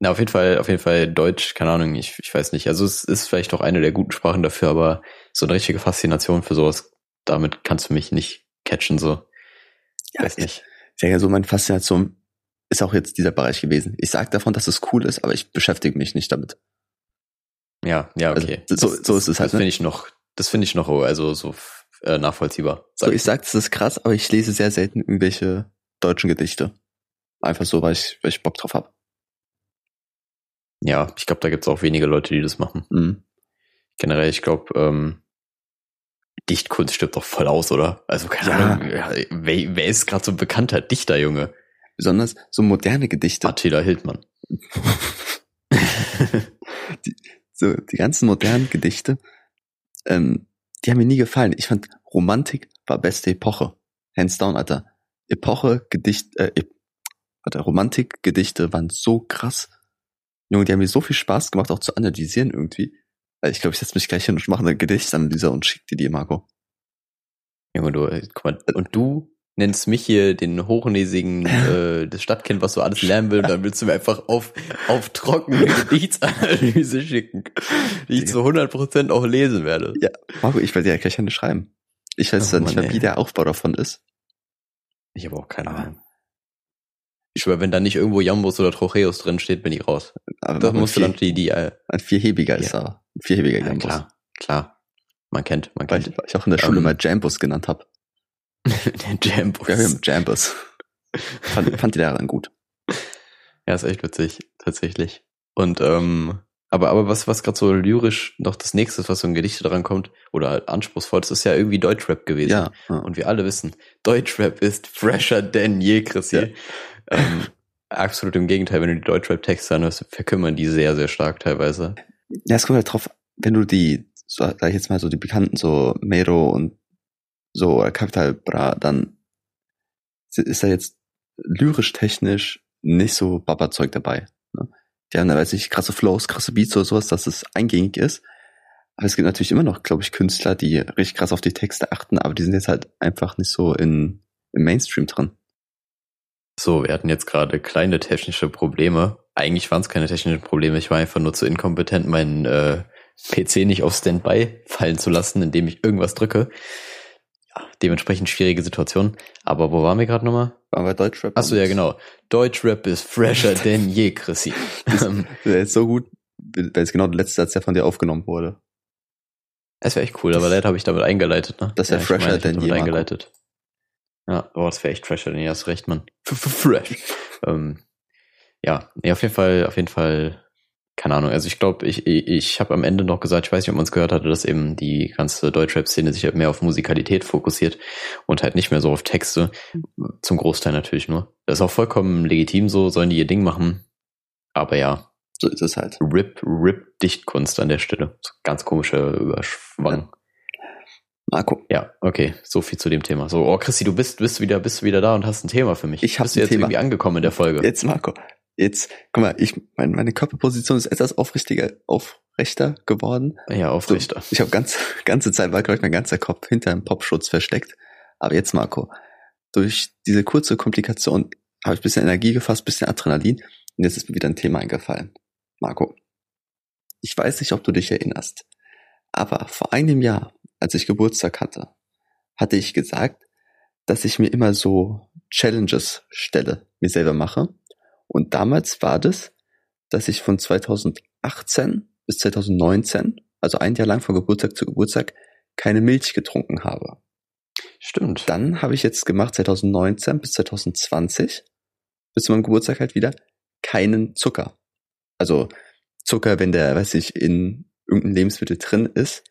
na, auf jeden Fall, auf jeden Fall Deutsch, keine Ahnung, ich, ich weiß nicht. Also es ist vielleicht auch eine der guten Sprachen dafür, aber so eine richtige Faszination für sowas, damit kannst du mich nicht catchen, so. Ja, weiß nicht. Ich sage ja so, meine Faszination ist auch jetzt dieser Bereich gewesen. Ich sage davon, dass es cool ist, aber ich beschäftige mich nicht damit. Ja, ja, also, okay. Also, so, so ist es halt. Das ne? finde ich noch, das finde ich noch, also so äh, nachvollziehbar. Sag so, ich sag, das ist krass, aber ich lese sehr selten irgendwelche deutschen Gedichte. Einfach so, weil ich, weil ich Bock drauf habe. Ja, ich glaube, da gibt's auch wenige Leute, die das machen. Mhm. Generell, ich glaube, ähm, Dichtkunst stirbt doch voll aus, oder? Also keine ja. Ahnung, wer, wer ist gerade so ein bekannter Dichter, Junge? Besonders so moderne Gedichte. Attila Hildmann. die, so, die ganzen modernen Gedichte, ähm, die haben mir nie gefallen. Ich fand, Romantik war beste Epoche. Hands down, Alter. Epoche, Gedicht, äh, Alter, Romantik, Gedichte waren so krass. Junge, die haben mir so viel Spaß gemacht, auch zu analysieren irgendwie. Ich glaube, ich setze mich gleich hin und mache eine Gedichtanalyse und schick dir die, Marco. Junge, du, äh, guck mal, und du nennst mich hier den hochnäsigen äh, das Stadtkind, was so alles lernen will, und dann willst du mir einfach auf, auf trockene Gedichtsanalyse schicken, die ich zu 100% auch lesen werde. Ja, Marco, ich werde dir ja gleich eine schreiben. Ich weiß Oh oh, nicht mehr, wie der Aufbau davon ist. Ich habe auch keine Ahnung. Ich schwör, wenn da nicht irgendwo Jambus oder Trocheus drin steht, bin ich raus. Aber Das musst du ein, dann die, die äh, ein vierhebiger ist Ja. da. Ein vierhebiger ja, Jambus. klar, klar. Man kennt, man kennt ich- weil ich auch in der Schule Ähm, mal Jambus genannt habe. den Jambus. Ja, wir haben Jambus. fand, fand die Lehrerin gut. Ja, ist echt witzig, tatsächlich. Und ähm, aber aber was was gerade so lyrisch noch das nächste, ist, was so in Gedichte dran kommt oder halt anspruchsvoll, das ist ja irgendwie Deutschrap gewesen. Ja. ja. Und wir alle wissen, Deutschrap ist fresher denn je, Chrissy. Ja. Ähm, absolut im Gegenteil, wenn du die Deutschrap-Texte anhörst, verkümmern die sehr, sehr stark teilweise. Ja, es kommt halt drauf, wenn du die, so, sag ich jetzt mal so die bekannten, so Mero und so Capital Bra, dann ist da jetzt lyrisch technisch nicht so Baba-Zeug dabei. Ne? Die haben da, weiß ich, krasse Flows, krasse Beats oder sowas, dass es eingängig ist. Aber es gibt natürlich immer noch, glaube ich, Künstler, die richtig krass auf die Texte achten, aber die sind jetzt halt einfach nicht so in, im Mainstream drin. So, wir hatten jetzt gerade kleine technische Probleme. Eigentlich waren es keine technischen Probleme. Ich war einfach nur zu inkompetent, meinen äh, PC nicht auf Standby fallen zu lassen, indem ich irgendwas drücke. Ja, dementsprechend schwierige Situation. Aber wo waren wir gerade nochmal? Waren wir Deutschrap? Achso, ja, genau. Deutschrap ist fresher denn je, Chrissy. Ähm, Der ist so gut, weil es genau der letzte Satz, der von dir aufgenommen wurde. Es wäre echt cool, aber leider habe ich damit eingeleitet, ne? Das wär ich fresher meine, denn je, eingeleitet. Ja, oh, das wäre echt fresher denn je, hast recht, Mann. F- f- Fresh. ähm, ja, nee, auf jeden Fall, auf jeden Fall, keine Ahnung. Also ich glaube, ich, ich, ich habe am Ende noch gesagt, ich weiß nicht, ob man es gehört hatte, dass eben die ganze Deutschrap-Szene sich halt mehr auf Musikalität fokussiert und halt nicht mehr so auf Texte. Zum Großteil natürlich nur. Das ist auch vollkommen legitim so, sollen die ihr Ding machen. Aber ja, So ist es halt. Rip, Rip Dichtkunst an der Stelle. Ganz komischer Überschwang. Marco, Ja, okay, so viel zu dem Thema. So, oh Christi, du bist, bist wieder, bist wieder da und hast ein Thema für mich. Ich hab bist du ein jetzt Thema. irgendwie angekommen in der Folge. jetzt Marco, jetzt, guck mal, ich, mein, meine Körperposition ist etwas aufrichtiger, aufrechter geworden. Ja, Aufrichter. Ich habe ganz, ganze Zeit war, glaube ich, mein ganzer Kopf hinter einem Popschutz versteckt. Aber jetzt, Marco, durch diese kurze Komplikation habe ich ein bisschen Energie gefasst, ein bisschen Adrenalin und jetzt ist mir wieder ein Thema eingefallen. Marco, ich weiß nicht, ob du dich erinnerst, aber vor einem Jahr, als ich Geburtstag hatte, hatte ich gesagt, dass ich mir immer so Challenges stelle, mir selber mache. Und damals war das, dass ich von 2018 bis 2019, also ein Jahr lang von Geburtstag zu Geburtstag, keine Milch getrunken habe. Stimmt. Dann habe ich jetzt gemacht 2019 bis 2020, bis zu meinem Geburtstag halt wieder, keinen Zucker. Also Zucker, wenn der, weiß ich, in irgendeinem Lebensmittel drin ist,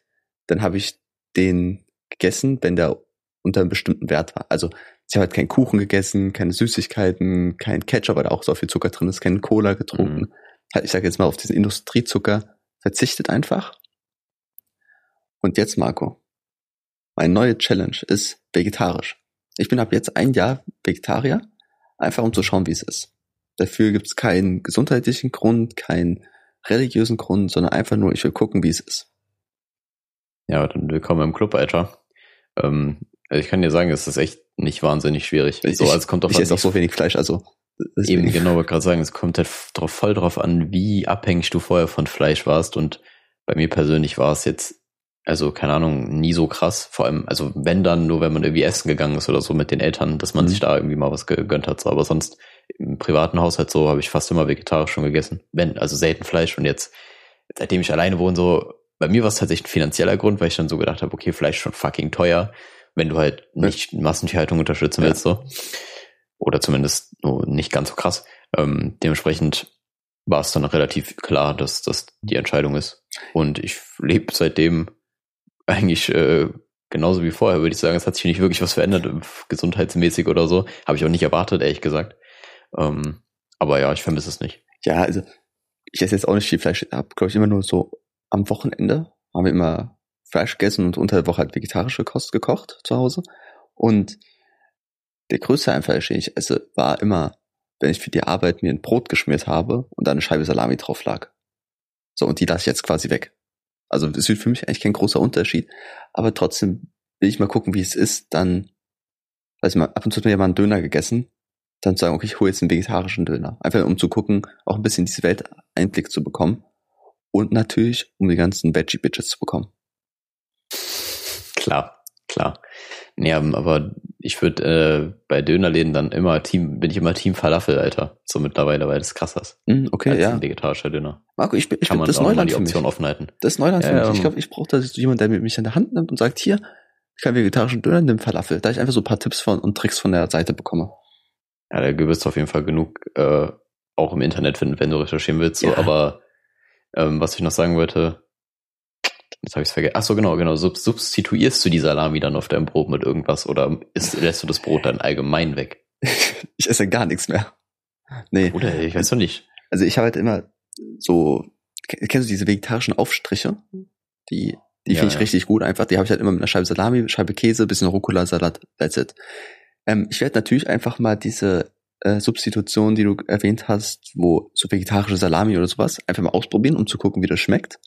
dann habe ich den gegessen, wenn der unter einem bestimmten Wert war. Also ich habe halt keinen Kuchen gegessen, keine Süßigkeiten, kein Ketchup, weil da auch so viel Zucker drin ist, keinen Cola getrunken. Halt, ich sage jetzt mal auf diesen Industriezucker verzichtet einfach. Und jetzt, Marco, meine neue Challenge ist vegetarisch. Ich bin ab jetzt ein Jahr Vegetarier, einfach um zu schauen, wie es ist. Dafür gibt es keinen gesundheitlichen Grund, keinen religiösen Grund, sondern einfach nur, ich will gucken, wie es ist. Ja, dann willkommen im Club, Alter. Ähm, ich kann dir sagen, es ist echt nicht wahnsinnig schwierig. Ich, so, also es kommt ich doch esse auch so wenig Fleisch, also Eben, deswegen. genau, wollte gerade sagen, es kommt halt drauf, voll drauf an, wie abhängig du vorher von Fleisch warst. Und bei mir persönlich war es jetzt, also keine Ahnung, nie so krass. Vor allem, also wenn dann nur, wenn man irgendwie essen gegangen ist oder so mit den Eltern, dass man Mhm. sich da irgendwie mal was gegönnt hat. So. Aber sonst im privaten Haushalt so habe ich fast immer vegetarisch schon gegessen. Wenn, also selten Fleisch. Und jetzt, seitdem ich alleine wohne, so, bei mir war es tatsächlich ein finanzieller Grund, weil ich dann so gedacht habe, okay, Fleisch schon fucking teuer, wenn du halt nicht Massentierhaltung unterstützen Ja. willst, so. Oder zumindest nicht ganz so krass. Ähm, dementsprechend war es dann relativ klar, dass das die Entscheidung ist. Und ich lebe seitdem eigentlich äh, genauso wie vorher, würde ich sagen. Es hat sich nicht wirklich was verändert, gesundheitsmäßig oder so. Habe ich auch nicht erwartet, ehrlich gesagt. Ähm, aber ja, ich vermisse es nicht. Ja, also ich esse jetzt auch nicht viel Fleisch. Ich habe, glaube ich, immer nur so am Wochenende haben wir immer Fleisch gegessen und unter der Woche halt vegetarische Kost gekocht zu Hause. Und der größte Einfall, den ich esse, war immer, wenn ich für die Arbeit mir ein Brot geschmiert habe und da eine Scheibe Salami drauf lag. So, und die lasse ich jetzt quasi weg. Also das ist für mich eigentlich kein großer Unterschied, aber trotzdem will ich mal gucken, wie es ist, dann Also mal, ab und zu hat mir ja mal einen Döner gegessen, dann zu sagen, okay, ich hole jetzt einen vegetarischen Döner. Einfach um zu gucken, auch ein bisschen diese Welt Einblick zu bekommen. Und natürlich, um die ganzen Veggie-Bitches zu bekommen. Klar, klar. Nee, aber ich würde äh, bei Dönerläden dann immer Team, bin ich immer Team Falafel, Alter. So mittlerweile, weil das krass ist. Mm, okay, als ja. ein vegetarischer Döner. Marco, ich bin, ich Kann bin man das Neuland die für mich. Option offen halten. Das ist Neuland für Ja, mich. Ich ja. glaube, ich brauche da jemand, der mich an der Hand nimmt und sagt, hier, ich kann vegetarischen Döner, nimm Falafel. Da ich einfach so ein paar Tipps von und Tricks von der Seite bekomme. Ja, da wirst du auf jeden Fall genug äh, auch im Internet finden, wenn du recherchieren willst. So. Ja. Aber ähm, was ich noch sagen wollte, jetzt habe ich es vergessen. Ach so, genau, genau. Sub substituierst du die Salami dann auf deinem Brot mit irgendwas oder ist, lässt du das Brot dann allgemein weg? Ich esse gar nichts mehr. Nee, Oder ich weiß doch nicht. also ich habe halt immer so, kennst du diese vegetarischen Aufstriche? Die, die Ja, finde ich ja. richtig gut einfach. Die habe ich halt immer mit einer Scheibe Salami, Scheibe Käse, bisschen Rucola, Salat, that's it. Ähm, ich werde natürlich einfach mal diese äh, Substitution, die du erwähnt hast, wo so vegetarische Salami oder sowas, einfach mal ausprobieren, um zu gucken, wie das schmeckt.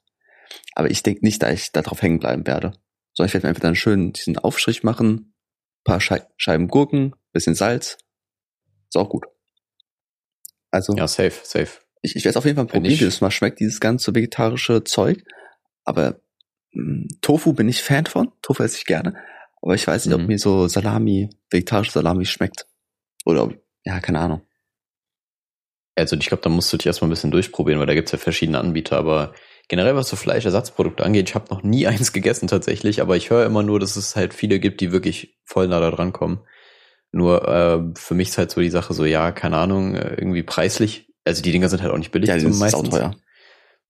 Aber ich denke nicht, dass ich da drauf hängen bleiben werde. Sondern ich werde mir einfach dann schön diesen Aufstrich machen, paar Schei Scheiben Gurken, bisschen Salz. Ist auch gut. Also Ja, safe, safe. ich, ich werde es auf jeden Fall probieren, wie das mal schmeckt, dieses ganze vegetarische Zeug. Aber mh, Tofu bin ich Fan von. Tofu esse ich gerne. Aber ich weiß nicht, ob Mhm. mir so Salami, vegetarische Salami schmeckt. Oder ob, ja, keine Ahnung. Also ich glaube, da musst du dich erstmal ein bisschen durchprobieren, weil da gibt's ja verschiedene Anbieter, aber generell was so Fleischersatzprodukte angeht, ich habe noch nie eins gegessen tatsächlich, aber ich höre immer nur, dass es halt viele gibt, die wirklich voll nah da dran kommen. Nur äh, für mich ist halt so die Sache so, ja, keine Ahnung, äh, irgendwie preislich. Also die Dinger sind halt auch nicht billig Ja, das zum ist meisten. auch teuer.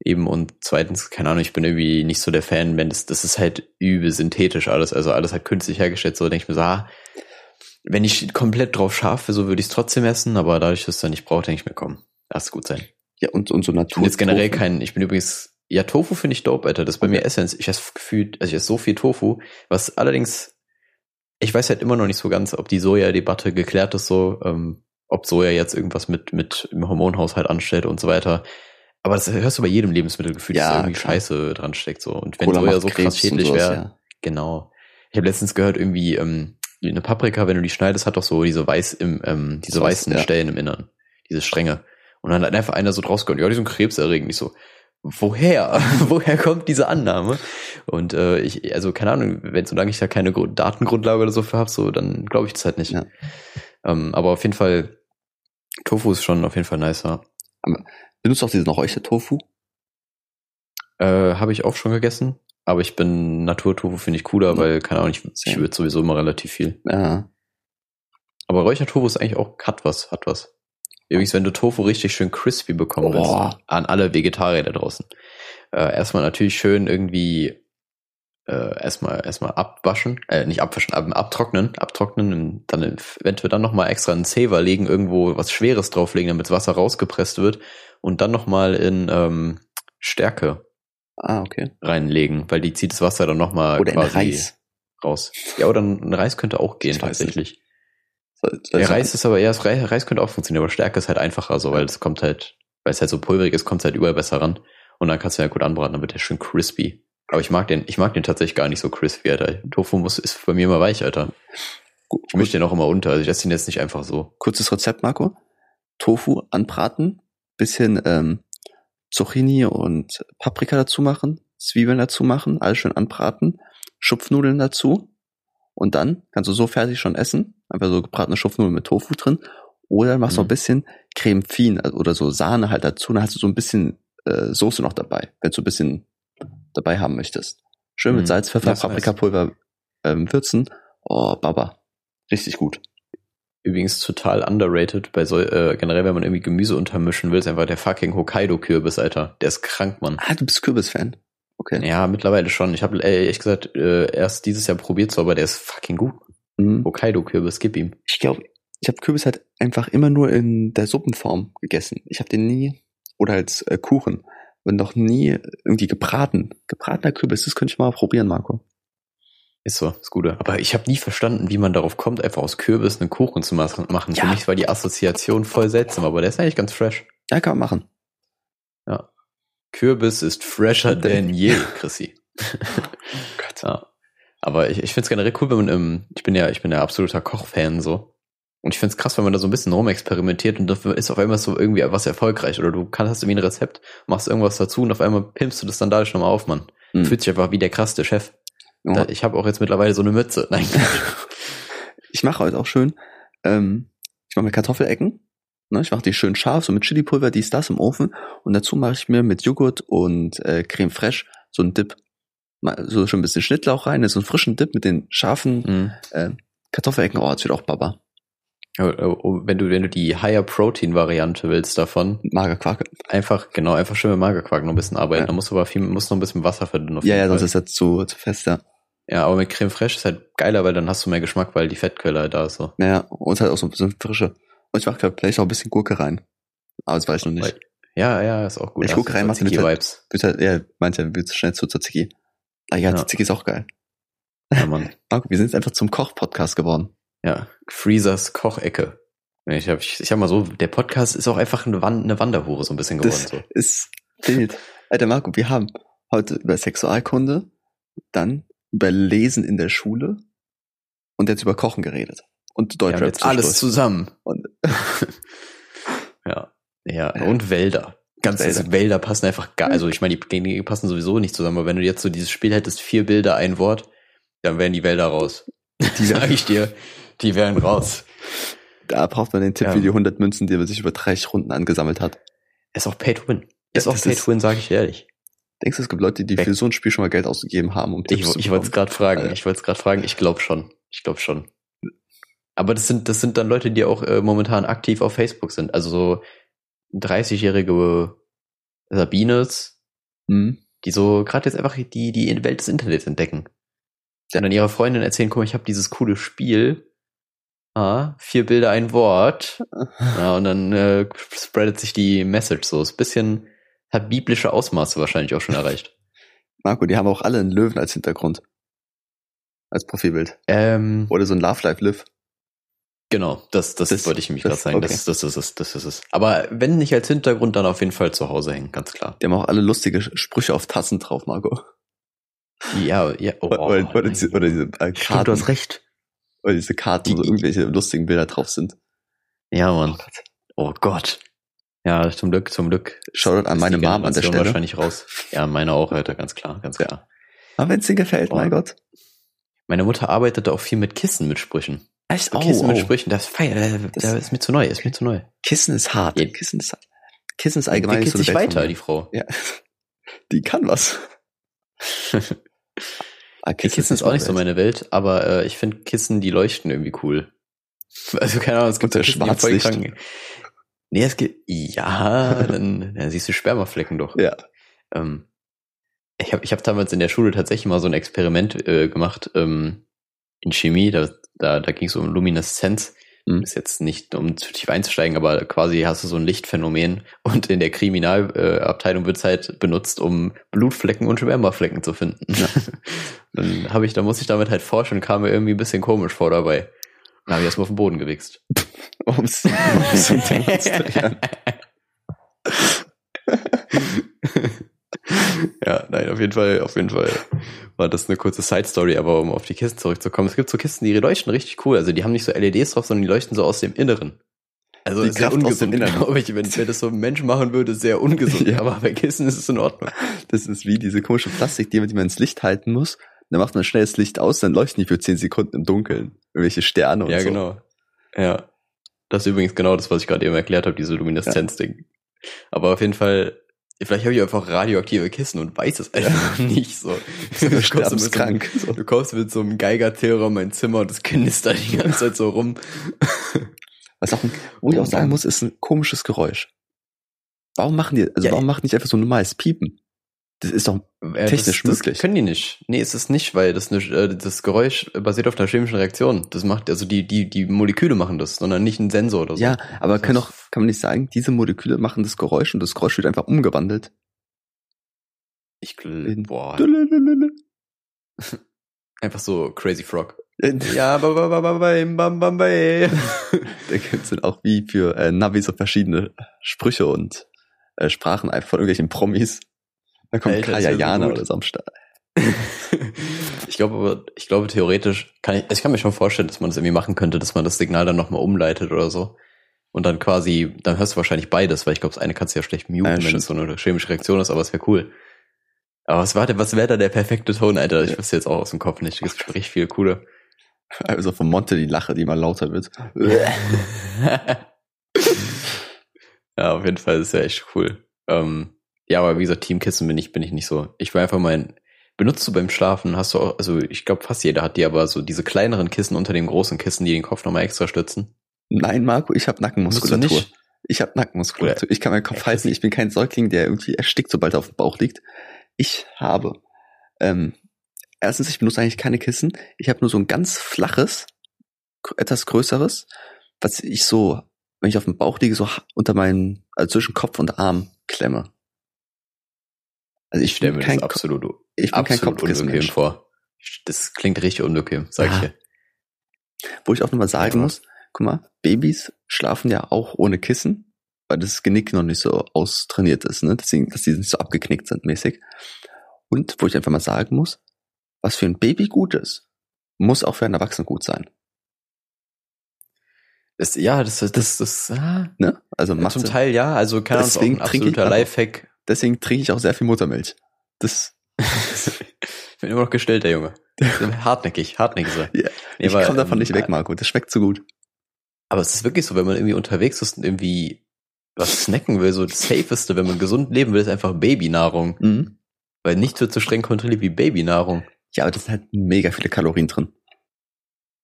Eben und zweitens, keine Ahnung, ich bin irgendwie nicht so der Fan, wenn das, das ist halt übel synthetisch alles, also alles halt künstlich hergestellt, so denke ich mir so, ah, wenn ich komplett drauf scharf wäre, so würde ich es trotzdem essen, aber dadurch, dass ich es dann nicht brauche, denke ich mir, komm, lass es gut sein. Ja, und, und so Ich bin Natur. jetzt generell kein, ich bin übrigens, ja, Tofu finde ich dope, Alter, das ist bei Okay. mir Essenz, ich esse gefühlt, also ich esse so viel Tofu, was allerdings, ich weiß halt immer noch nicht so ganz, ob die Soja-Debatte geklärt ist so, ähm, ob Soja jetzt irgendwas mit, mit im Hormonhaushalt anstellt und so weiter. Aber das hörst du bei jedem Lebensmittelgefühl, dass Ja, da irgendwie klar. Scheiße dran steckt. So. Und wenn Cola Soja so krass schädlich wäre, ja. genau. Ich habe letztens gehört, irgendwie, ähm, eine Paprika, wenn du die schneidest, hat doch so diese weiß im, ähm, diese weißen ja. Stellen im Innern. Diese Stränge. Und dann hat einfach einer so draus gehört, ja, die sind krebserregend. Ich so, woher? woher kommt diese Annahme? Und äh, ich, also keine Ahnung, wenn solange ich da keine Gru- Datengrundlage oder so für habe, so, dann glaube ich das halt nicht. Ja. Ähm, aber auf jeden Fall, Tofu ist schon auf jeden Fall nicer. Benutzt auch diesen Räuchertofu? Äh, habe ich auch schon gegessen, aber ich bin Naturtofu finde ich cooler, Ja. weil, keine Ahnung, ich, ich würde sowieso immer relativ viel. Ja. Aber Räuchertofu ist eigentlich auch, hat was, hat was. Übrigens, wenn du Tofu richtig schön crispy bekommen willst, an alle Vegetarier da draußen, äh, erstmal natürlich schön irgendwie äh, erstmal erstmal abwaschen, äh, nicht abwaschen, ab, abtrocknen, abtrocknen, und dann eventuell dann nochmal extra einen Zever legen, irgendwo was Schweres drauflegen, damit das Wasser rausgepresst wird und dann nochmal in ähm, Stärke Ah, okay. reinlegen, weil die zieht das Wasser dann nochmal quasi Reis. raus. Ja, oder ein Reis könnte auch gehen tatsächlich. So- so- Der Reis ist aber, ja, das Reis, Reis könnte auch funktionieren, aber Stärke ist halt einfacher, so, weil es kommt halt, weil es halt so pulverig ist, kommt es halt überall besser ran. Und dann kannst du ja gut anbraten, dann wird der schön crispy. Aber ich mag den, ich mag den tatsächlich gar nicht so crispy, Alter. Tofu muss, ist bei mir immer weich, Alter. Gut, Ich mische den auch immer unter, also ich esse den jetzt nicht einfach so. kurzes Rezept, Marco. Tofu anbraten, bisschen ähm, Zucchini und Paprika dazu machen, Zwiebeln dazu machen, alles schön anbraten, Schupfnudeln dazu und dann kannst du so fertig schon essen, einfach so gebratene Schupfnudeln mit Tofu drin oder machst noch Mhm. ein bisschen Creme Fin also- oder so Sahne halt dazu, dann hast du so ein bisschen äh, Soße noch dabei, wenn du ein bisschen dabei haben möchtest. Schön mit Mhm. Salz, Pfeffer, Das. Paprikapulver ähm, würzen. Oh, Baba. Richtig gut. Übrigens total underrated bei so, äh, generell, wenn man irgendwie Gemüse untermischen will, ist einfach der fucking Hokkaido-Kürbis, Alter. Der ist krank, Mann. Ah, du bist Kürbis-Fan. Okay. Ja, mittlerweile schon. Ich habe ehrlich gesagt äh, erst dieses Jahr probiert, so, aber der ist fucking gut. Mhm. Hokkaido-Kürbis, gib ihm. Ich glaube, ich habe Kürbis halt einfach immer nur in der Suppenform gegessen. Ich habe den nie, oder als äh, Kuchen, und noch nie irgendwie gebraten. Gebratener Kürbis, das könnte ich mal probieren, Marco. Ist so, ist Gute. Aber ich habe nie verstanden, wie man darauf kommt, einfach aus Kürbis einen Kuchen zu machen. machen. Für Ja. mich war die Assoziation voll seltsam, aber der ist eigentlich ganz fresh. Ja, kann man machen. Kürbis ist fresher denn je, Chrissy. Gott. Ja. Aber ich, ich finde es generell cool, wenn man, ähm, ich bin ja, ich bin ja absoluter Kochfan so. Und ich finde es krass, wenn man da so ein bisschen rumexperimentiert und dafür ist auf einmal so irgendwie was erfolgreich. Oder du kannst hast irgendwie ein Rezept, machst irgendwas dazu und auf einmal pimpst du das dann dadurch nochmal auf, Mann. Hm. Fühlt sich einfach wie der krasseste Chef. Da, ich habe auch jetzt mittlerweile so eine Mütze. Nein. Ich mache heute auch schön, ähm, ich mache mir Kartoffelecken. Ne, ich mache die schön scharf, so mit Chilipulver, dies, das im Ofen. Und dazu mache ich mir mit Joghurt und äh, Creme fraiche so einen Dip. So schon ein bisschen Schnittlauch rein, so einen frischen Dip mit den scharfen Hm. äh, Kartoffelecken. Oh, das wird auch Baba. Oh, oh, Wenn du, wenn du die Higher Protein Variante willst davon, Magerquark. einfach, genau, einfach schön mit Magerquark noch ein bisschen arbeiten. Ja. Da musst du aber viel, musst noch ein bisschen Wasser verdünnen. Ja, ja, sonst ist das zu, zu fest, ja. Ja, aber mit Creme Fraiche ist halt geiler, weil dann hast du mehr Geschmack, weil die Fettquelle halt da ist so. Naja, und halt auch so ein bisschen frische. Und ich mache glaub, vielleicht auch ein bisschen Gurke rein. Aber das weiß ich noch nicht. Ja, ja, ist auch gut. Ich Da guck hast du rein, was mit Tzatziki-Vibes. Wird halt, ja, ja, wird schnell zu Tzatziki. Ah ja, Ja. Tzatziki ist auch geil. Ja, Mann. Marco, wir sind jetzt einfach zum Koch-Podcast geworden. Ja, Freezers Kochecke. Ich habe ich, ich hab mal so, der Podcast ist auch einfach eine, Wand, eine Wanderhure so ein bisschen geworden. Das So. ist wild. Alter Marco, wir haben heute über Sexualkunde, dann über Lesen in der Schule und jetzt über Kochen geredet. Und Deutschrap jetzt alles zusammen. Und- ja. Ja, Ja. und Wälder. Ganz Wälder. Wälder. Passen einfach gar, also ich meine, die, die passen sowieso nicht zusammen, aber wenn du jetzt so dieses Spiel hättest, vier Bilder, ein Wort, dann wären die Wälder raus. Die Sag ich dir, die wären raus. Da braucht man den Tipp Ja. wie die 100 Münzen, die er sich über 30 Runden angesammelt hat. Ist auch Pay to Win. Ist Ja, auch Pay to Win, sage ich ehrlich. Denkst du, es gibt Leute, die Weg. für so ein Spiel schon mal Geld ausgegeben haben, um Ich, Tipps zu ich wollte es gerade fragen. Alter. Ich wollte es gerade fragen. Ich glaube schon. Ich glaube schon. Aber das sind das sind dann Leute, die auch äh, momentan aktiv auf Facebook sind. Also so 30-jährige Sabines, Hm? die so gerade jetzt einfach die die Welt des Internets entdecken. Dann ihrer Freundin erzählen, guck mal, ich habe dieses coole Spiel. Ah, vier Bilder, ein Wort. Ja, und dann äh, spreadet sich die Message so. Ist ein bisschen, hat biblische Ausmaße wahrscheinlich auch schon erreicht. Marco, die haben auch alle einen Löwen als Hintergrund. Als Profilbild. Ähm, Oder so ein Love Life Live. Genau, das, das, Das- wollte ich nämlich gerade sagen. okay. Das, das ist es, das ist es. Aber wenn nicht als Hintergrund, dann auf jeden Fall zu Hause hängen, ganz klar. Die haben auch alle lustige Sprüche auf Tassen drauf, Marco. Ja, ja, oh, oder, oder, oder diese, oder diese äh, Stimmt, Karten. du hast recht. Oder diese Karten, wo Die- irgendwelche lustigen Bilder drauf sind. Ja, Mann. Oh Gott. Ja, zum Glück, zum Glück. Shoutout an meine Mom an der Stelle. wahrscheinlich raus. Ja, meine auch, Alter, ganz klar, ganz Ja. klar. Aber wenn es dir gefällt, Oh. mein Gott. Meine Mutter arbeitete auch viel mit Kissen mit Sprüchen. Echt? So Kissen mit Sprüchen, das feier, äh, Das- ist mir zu neu, ist mir zu neu. Kissen ist hart. Ja. Kissen ist. Kissen ist allgemein nicht so sich weiter, die Frau. Ja. Die kann was. Ah, Die Kissen ist auch nicht so meine Welt, aber äh, ich finde Kissen, die leuchten irgendwie cool. Also keine Ahnung, es gibt Kissen, die voll Schwarzlicht. Nee, es gibt ja, dann, dann siehst du Spermaflecken doch. Ja. Ähm, ich habe ich hab damals in der Schule tatsächlich mal so ein Experiment äh, gemacht ähm, in Chemie, da, da, da ging es um Lumineszenz. Mhm. Ist jetzt nicht, um zu tief einzusteigen, aber quasi hast du so ein Lichtphänomen und in der Kriminalabteilung Abteilung wird's halt benutzt, um Blutflecken und Spermaflecken zu finden. Ja. Dann habe ich, da muss ich damit halt forschen, kam mir irgendwie ein bisschen komisch vor dabei. Dann habe ich erstmal auf den Boden gewichst. Um es zu demonstrieren. ja, nein, auf jeden Fall, auf jeden Fall war das eine kurze Side Story, aber um auf die Kisten zurückzukommen, es gibt so Kisten, die leuchten richtig cool. Also die haben nicht so LEDs drauf, sondern die leuchten so aus dem Inneren. Also Die ist sehr Kraft aus dem ungesund, Inneren. glaube ich. Wenn, wenn das so ein Mensch machen würde, sehr ungesund. Ja. Aber bei Kissen ist es in Ordnung. Das ist wie diese komische Plastikdinger, die man ins Licht halten muss. Dann macht man schnell das Licht aus, dann leuchten die für 10 Sekunden im Dunkeln. Irgendwelche Sterne und ja, so. genau. Ja. Das ist übrigens genau das, was ich gerade eben erklärt habe, diese Lumineszenz-Ding. Aber auf jeden Fall, vielleicht habe ich einfach radioaktive Kissen und weiß es einfach nicht so. So Du kommst mit sterbenskrank. So. Du kommst mit so einem Geiger-Terror in mein Zimmer und das knistert die ganze Zeit so rum. Was auch, ein, wo ich auch sagen muss, ist ein komisches Geräusch. Warum machen die, also Ja, warum machen die nicht einfach so ein normales Piepen? Das ist doch, Technisch das, möglich. Das können die nicht. Nee, ist es nicht, weil das, eine, äh, das Geräusch basiert auf einer chemischen Reaktion. Das macht, also die, die, die Moleküle machen das, sondern nicht ein Sensor oder so. ja, aber Das kann doch, kann man nicht sagen, diese Moleküle machen das Geräusch und das Geräusch wird einfach umgewandelt. Ich, boah, einfach so Crazy Frog. Da Ja, ba, ba, ba, ba, bam, bam, bam, bam. gibt's dann auch wie für äh, Navi so verschiedene Sprüche und äh, Sprachen einfach von irgendwelchen Promis. Da kommt Alter, das Kaya so Jana oder so am Start. Ich glaube, ich glaube theoretisch kann ich, ich kann mir schon vorstellen, dass man das irgendwie machen könnte, dass man das Signal dann nochmal umleitet oder so. Und dann quasi, dann hörst du wahrscheinlich beides, weil ich glaube, das eine kannst du ja schlecht muten, Ja, wenn stimmt. es so eine chemische Reaktion ist, aber es wäre cool. Aber was war denn, was wäre da der perfekte Ton, Alter? Ich wüsste jetzt auch aus dem Kopf nicht. Gibt richtig viel coole. Also von Monte die Lache, die immer lauter wird. ja, auf jeden Fall ist ja echt cool. Ähm, ja, aber wie gesagt, Teamkissen bin ich, bin ich nicht so. Ich will einfach mein, benutzt du beim Schlafen, hast du auch, also ich glaube fast jeder hat die, aber so diese kleineren Kissen unter dem großen Kissen, die den Kopf nochmal extra stützen. Nein, Marco, ich habe Nackenmuskulatur. Ich habe Nackenmuskulatur. Ich kann meinen Kopf halten. Ich bin kein Säugling, der irgendwie erstickt, sobald er auf dem Bauch liegt. Ich habe, ähm, erstens, ich benutze eigentlich keine Kissen. Ich habe nur so ein ganz flaches, etwas größeres, was ich so, wenn ich auf dem Bauch liege, so unter meinen, also zwischen Kopf und Arm klemme. Also ich stelle mir kein, das Ko- absolut, ich bin kein absolut unbequem Kopfkissenmensch. vor. Das klingt richtig unbequem, sag Ja. ich dir. Wo ich auch nochmal sagen Ja. muss, guck mal, Babys schlafen ja auch ohne Kissen, weil das Genick noch nicht so austrainiert ist, ne? Deswegen, dass die nicht so abgeknickt sind mäßig. Und wo ich einfach mal sagen muss, was für ein Baby gut ist, muss auch für einen Erwachsenen gut sein. Das, ja, das, das, das, das ah, Ne? Also zum Teil ja, also kann uns auch ein absoluter Lifehack. Deswegen trinke ich auch sehr viel Muttermilch. Das, ich bin immer noch gestellt, der Junge. hartnäckig, hartnäckig so. Ja, Nee, ich aber, komme davon ähm, nicht weg, Marco. Das schmeckt zu gut. Aber es ist wirklich so, wenn man irgendwie unterwegs ist und irgendwie was snacken will, so das Safeste, wenn man gesund leben will, ist einfach Babynahrung. Mhm. Weil nichts wird so streng kontrolliert wie Babynahrung. Ja, aber das sind halt mega viele Kalorien drin.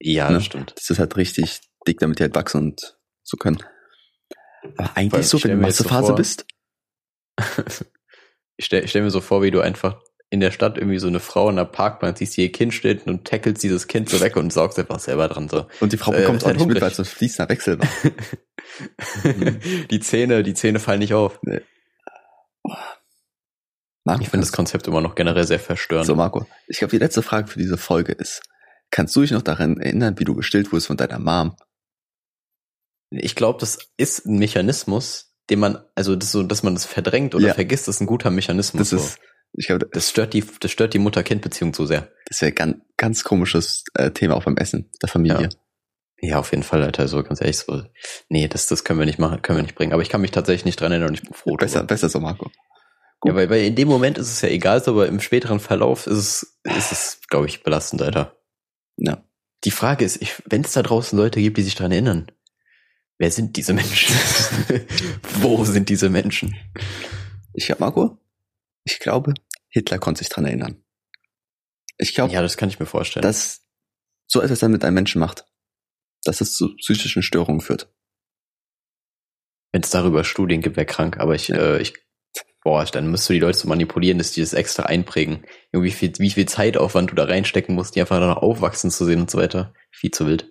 Ja, Ne? das stimmt. Das ist halt richtig dick, damit die halt wachsen und so können. Aber eigentlich so, wenn du so Massephase vor- bist, Ich stell, ich stell mir so vor, wie du einfach in der Stadt irgendwie so eine Frau in der Parkbank siehst, die ihr Kind steht und tackelst dieses Kind so weg und saugst einfach selber dran. So. Und die Frau Äh, bekommt ist auch nicht mit, weil es ein fließender Wechsel war. die Zähne, die Zähne fallen nicht auf. Marco, Ich finde das Konzept immer noch generell sehr verstörend. so Marco, ich glaube, die letzte Frage für diese Folge ist, kannst du dich noch daran erinnern, wie du gestillt wurdest von deiner Mom? Ich glaube, das ist ein Mechanismus, den man, also das so, dass man das verdrängt oder Ja. vergisst, ist ein guter Mechanismus. Das so. ist, ich glaube, das stört die, das stört die Mutter-Kind-Beziehung zu sehr. das wäre ganz, ganz komisches äh, Thema auch beim Essen der Familie. Ja, auf jeden Fall, Alter, so ganz ehrlich, so, nee, das, das können wir nicht machen, können wir nicht bringen. Aber ich kann mich tatsächlich nicht dran erinnern und ich bin froh Besser, drüber. besser so, Marco. Ja, weil, weil in dem Moment ist es ja egal, so, aber im späteren Verlauf ist es, ist es, glaube ich, belastend, Alter. Ja. Die Frage ist, wenn es da draußen Leute gibt, die sich dran erinnern, wer sind diese Menschen? Wo sind diese Menschen? Ich glaube, Marco, ich glaube, Hitler konnte sich dran erinnern. Ich glaube, Ja, das kann ich mir vorstellen. dass so etwas dann mit einem Menschen macht. Dass es zu psychischen Störungen führt. Wenn es darüber Studien gibt, wäre krank, aber ich, Ja. äh, ich, boah, dann müsst du die Leute so manipulieren, dass die das extra einprägen. Irgendwie wie viel, wie viel Zeitaufwand du da reinstecken musst, die einfach dann noch aufwachsen zu sehen und so weiter. Viel zu wild.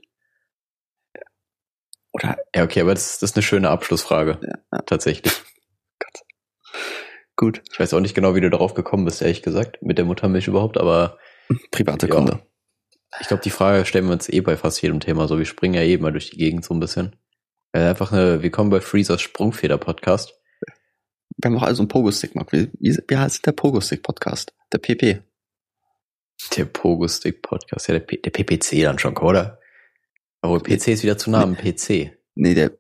Oder Ja, okay, aber das, das ist eine schöne Abschlussfrage. Ja, ja. Tatsächlich. gut, Ich weiß auch nicht genau, wie du darauf gekommen bist, ehrlich gesagt, mit der Muttermilch überhaupt, aber private Ja. Gründe. ich glaube, die Frage stellen wir uns eh bei fast jedem Thema so. Wir springen ja eh mal durch die Gegend so ein bisschen. Äh, einfach eine, wir kommen bei Freezers Sprungfeder-Podcast. Wir haben auch also einen Pogo-Stick, Marco. Wie, wie, wie heißt der Pogo-Stick-Podcast? Der PP. Der Pogo-Stick-Podcast. Ja, der, P der PPC dann schon, oder? Aber PC ist wieder zu nah am PC. Nee, der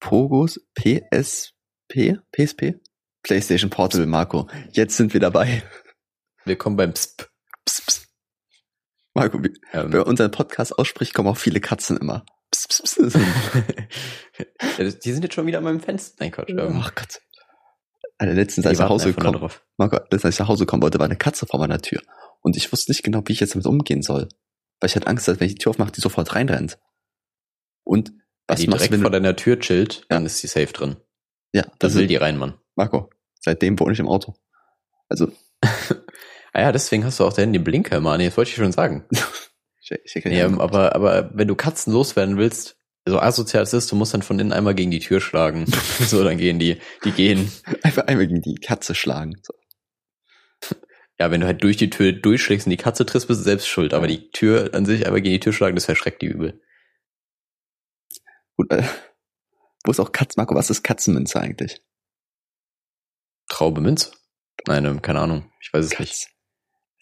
Pogos PSP? PSP? PlayStation Portable, Marco. Jetzt sind wir dabei. Wir kommen beim SP. Psst, psst. Marco, wie, Ähm, wer unseren Podcast ausspricht, kommen auch viele Katzen immer. Psst. ja, das- die sind jetzt schon wieder an meinem Fenster. Nein, Quatsch. Ähm, Ach Gott. Alter, letztens, als ich nach Hause gekommen. Marco, letztens, als ich nach Hause kommen wollte, war eine Katze vor meiner Tür. Und ich wusste nicht genau, wie ich jetzt damit umgehen soll. Weil ich hatte Angst, dass wenn ich die Tür aufmache, die sofort reinrennt. Und Wenn was die machst direkt du, wenn vor deiner Tür chillt, dann Ja. ist die safe drin. ja, Dann das will die rein, Mann. Marco, seitdem wohne ich im Auto. Also, Ah ja, deswegen hast du auch den Blinker. Nee, Das wollte ich schon sagen. ich, ich, ich, Ja, aber, aber wenn du Katzen loswerden willst, so asozial es ist, du musst dann von innen einmal gegen die Tür schlagen. so, dann gehen die, die gehen. einfach einmal gegen die Katze schlagen. So. Ja, wenn du halt durch die Tür durchschlägst und die Katze triffst, bist du selbst schuld. Aber die Tür an sich einmal gegen die Tür schlagen, das verschreckt die übel. Gut, äh, wo ist auch Katz, Marco, was ist Katzenminze eigentlich? Traube Minz? Nein, ähm, keine Ahnung. Ich weiß es nicht. Katz.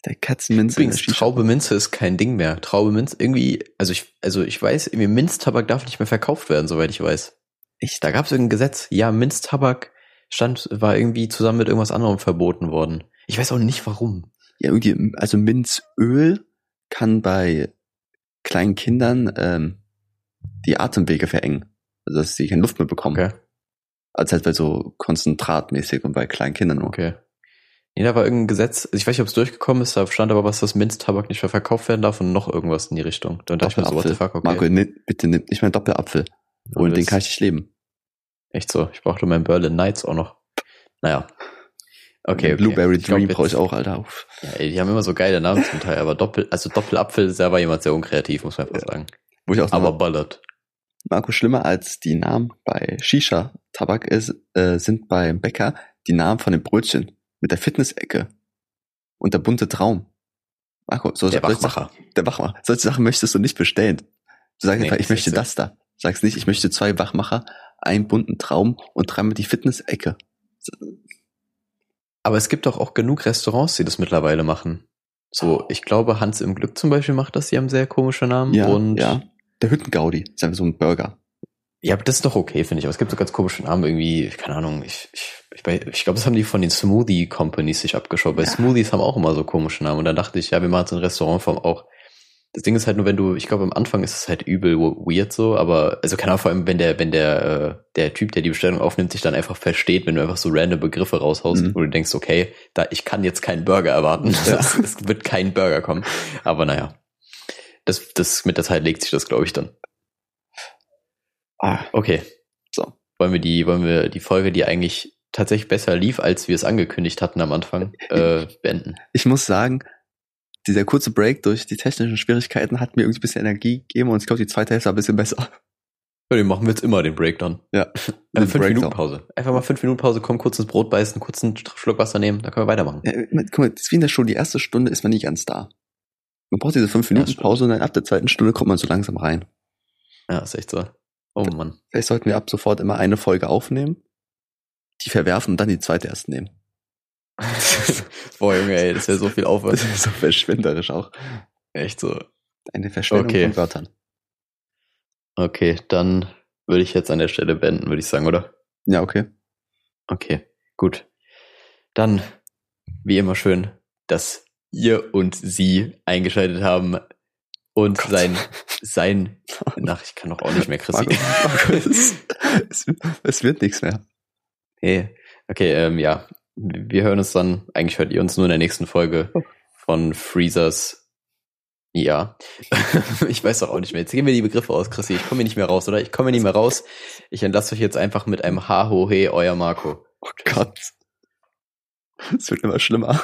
Der Katzenminze. Übrigens, Traube Minze ist kein Ding mehr. Traube Minze, irgendwie, also ich, also ich weiß, irgendwie Minztabak darf nicht mehr verkauft werden, soweit ich weiß. Echt? Da gab es irgendein Gesetz. Ja, Minztabak stand, war irgendwie zusammen mit irgendwas anderem verboten worden. Ich weiß auch nicht warum. Ja, irgendwie, also Minzöl kann bei kleinen Kindern ähm, die Atemwege verengen. Also dass sie keine Luft mehr bekommen. Okay. Also halt bei so konzentratmäßig und bei kleinen Kindern nur. Okay. Nee, da war irgendein Gesetz, ich weiß nicht, ob es durchgekommen ist, da stand aber was, dass Minztabak nicht mehr verkauft werden darf und noch irgendwas in die Richtung. Dann dachte ich mir so, what the fuck, okay. Marco, nimm, bitte nimm nicht mehr Doppelapfel. Ohne den kann ich nicht leben. Echt so. Ich brauchte meinen Berlin Nights auch noch. Naja. Okay, okay. Blueberry Dream brauche ich auch, Alter. Uff. Ja, ey, die haben immer so geile Namen zum Teil, aber Doppel, also Doppelapfel ist aber jemand sehr unkreativ, muss man einfach Ja. sagen. Wo ich auch Aber aber ballert. Marco, schlimmer als die Namen bei Shisha-Tabak ist, äh, sind beim Bäcker die Namen von den Brötchen mit der Fitnessecke und der bunte Traum. Marco, so Der Wachmacher. Sachen, der Wachmacher. Solche Sachen möchtest du nicht bestellen. Du sagst Nee, einfach, ich möchte das da. Du sagst nicht, ich möchte zwei Wachmacher, einen bunten Traum und dreimal die Fitnessecke. Aber es gibt doch auch genug Restaurants, die das mittlerweile machen. So, ich glaube, Hans im Glück zum Beispiel macht das, die haben sehr komische Namen. Ja, und ja. Der Hüttengaudi ist einfach so ein Burger. Ja, aber das ist doch okay, finde ich. Aber es gibt so ganz komische Namen irgendwie, keine Ahnung, ich, ich, ich, ich glaube, das haben die von den Smoothie Companies sich abgeschaut. Weil Ja. Smoothies haben auch immer so komische Namen. Und dann dachte ich, ja, wir machen so in Restaurantform auch. Das Ding ist halt nur, wenn du, ich glaube, am Anfang ist es halt übel weird so, aber, also keine Ahnung, vor allem, wenn der, wenn der, äh, der Typ, der die Bestellung aufnimmt, sich dann einfach versteht, wenn du einfach so random Begriffe raushaust, Mhm. wo du denkst, okay, da, ich kann jetzt keinen Burger erwarten. Ja. Es, es wird kein Burger kommen. Aber naja. Das, das, mit der Zeit legt sich das, glaube ich, dann. Ah, Okay. So. Wollen wir die, wollen wir die Folge, die eigentlich tatsächlich besser lief, als wir es angekündigt hatten am Anfang, äh, beenden? ich muss sagen, dieser kurze Break durch die technischen Schwierigkeiten hat mir irgendwie ein bisschen Energie gegeben und ich glaube, die zweite Hälfte war ein bisschen besser. Ja, den machen wir jetzt immer, den Break dann. Ja. Äh, fünf Breakdown. Minuten Pause. Einfach mal fünf Minuten Pause, komm, kurz ins Brot beißen, kurz einen Schluck Wasser nehmen, dann können wir weitermachen. Ja, guck mal, das ist wie in der Schule, die erste Stunde ist man nicht ganz da. Man braucht diese fünf Ja, Minuten stimmt. Pause und dann ab der zweiten Stunde kommt man so langsam rein. Ja, ist echt so. Oh Mann. Vielleicht sollten wir ab sofort immer eine Folge aufnehmen, die verwerfen und dann die zweite erst nehmen. Boah, Junge, ey, das wäre so viel Das Aufwand. ist so verschwenderisch auch. Echt so. Eine Verschwendung Okay. von Wörtern. Okay, dann würde ich jetzt an der Stelle beenden, würde ich sagen, oder? Ja, okay. Okay, gut. Dann, wie immer schön, dass ihr und sie eingeschaltet haben und Gott. sein, sein, nach, ich kann doch auch nicht mehr, Chrissy. Marco, Marco, es, es, es wird nichts mehr. Hey. Okay, ähm, ja. Wir hören uns dann, eigentlich hört ihr uns nur in der nächsten Folge von Freezers. Ja. ich weiß doch auch nicht mehr. Jetzt gehen wir die Begriffe aus, Chrissy. Ich komme nicht mehr raus, oder? Ich komme nicht mehr raus. Ich entlasse euch jetzt einfach mit einem Ha ho he, euer Marco. Oh Gott. Es wird immer schlimmer.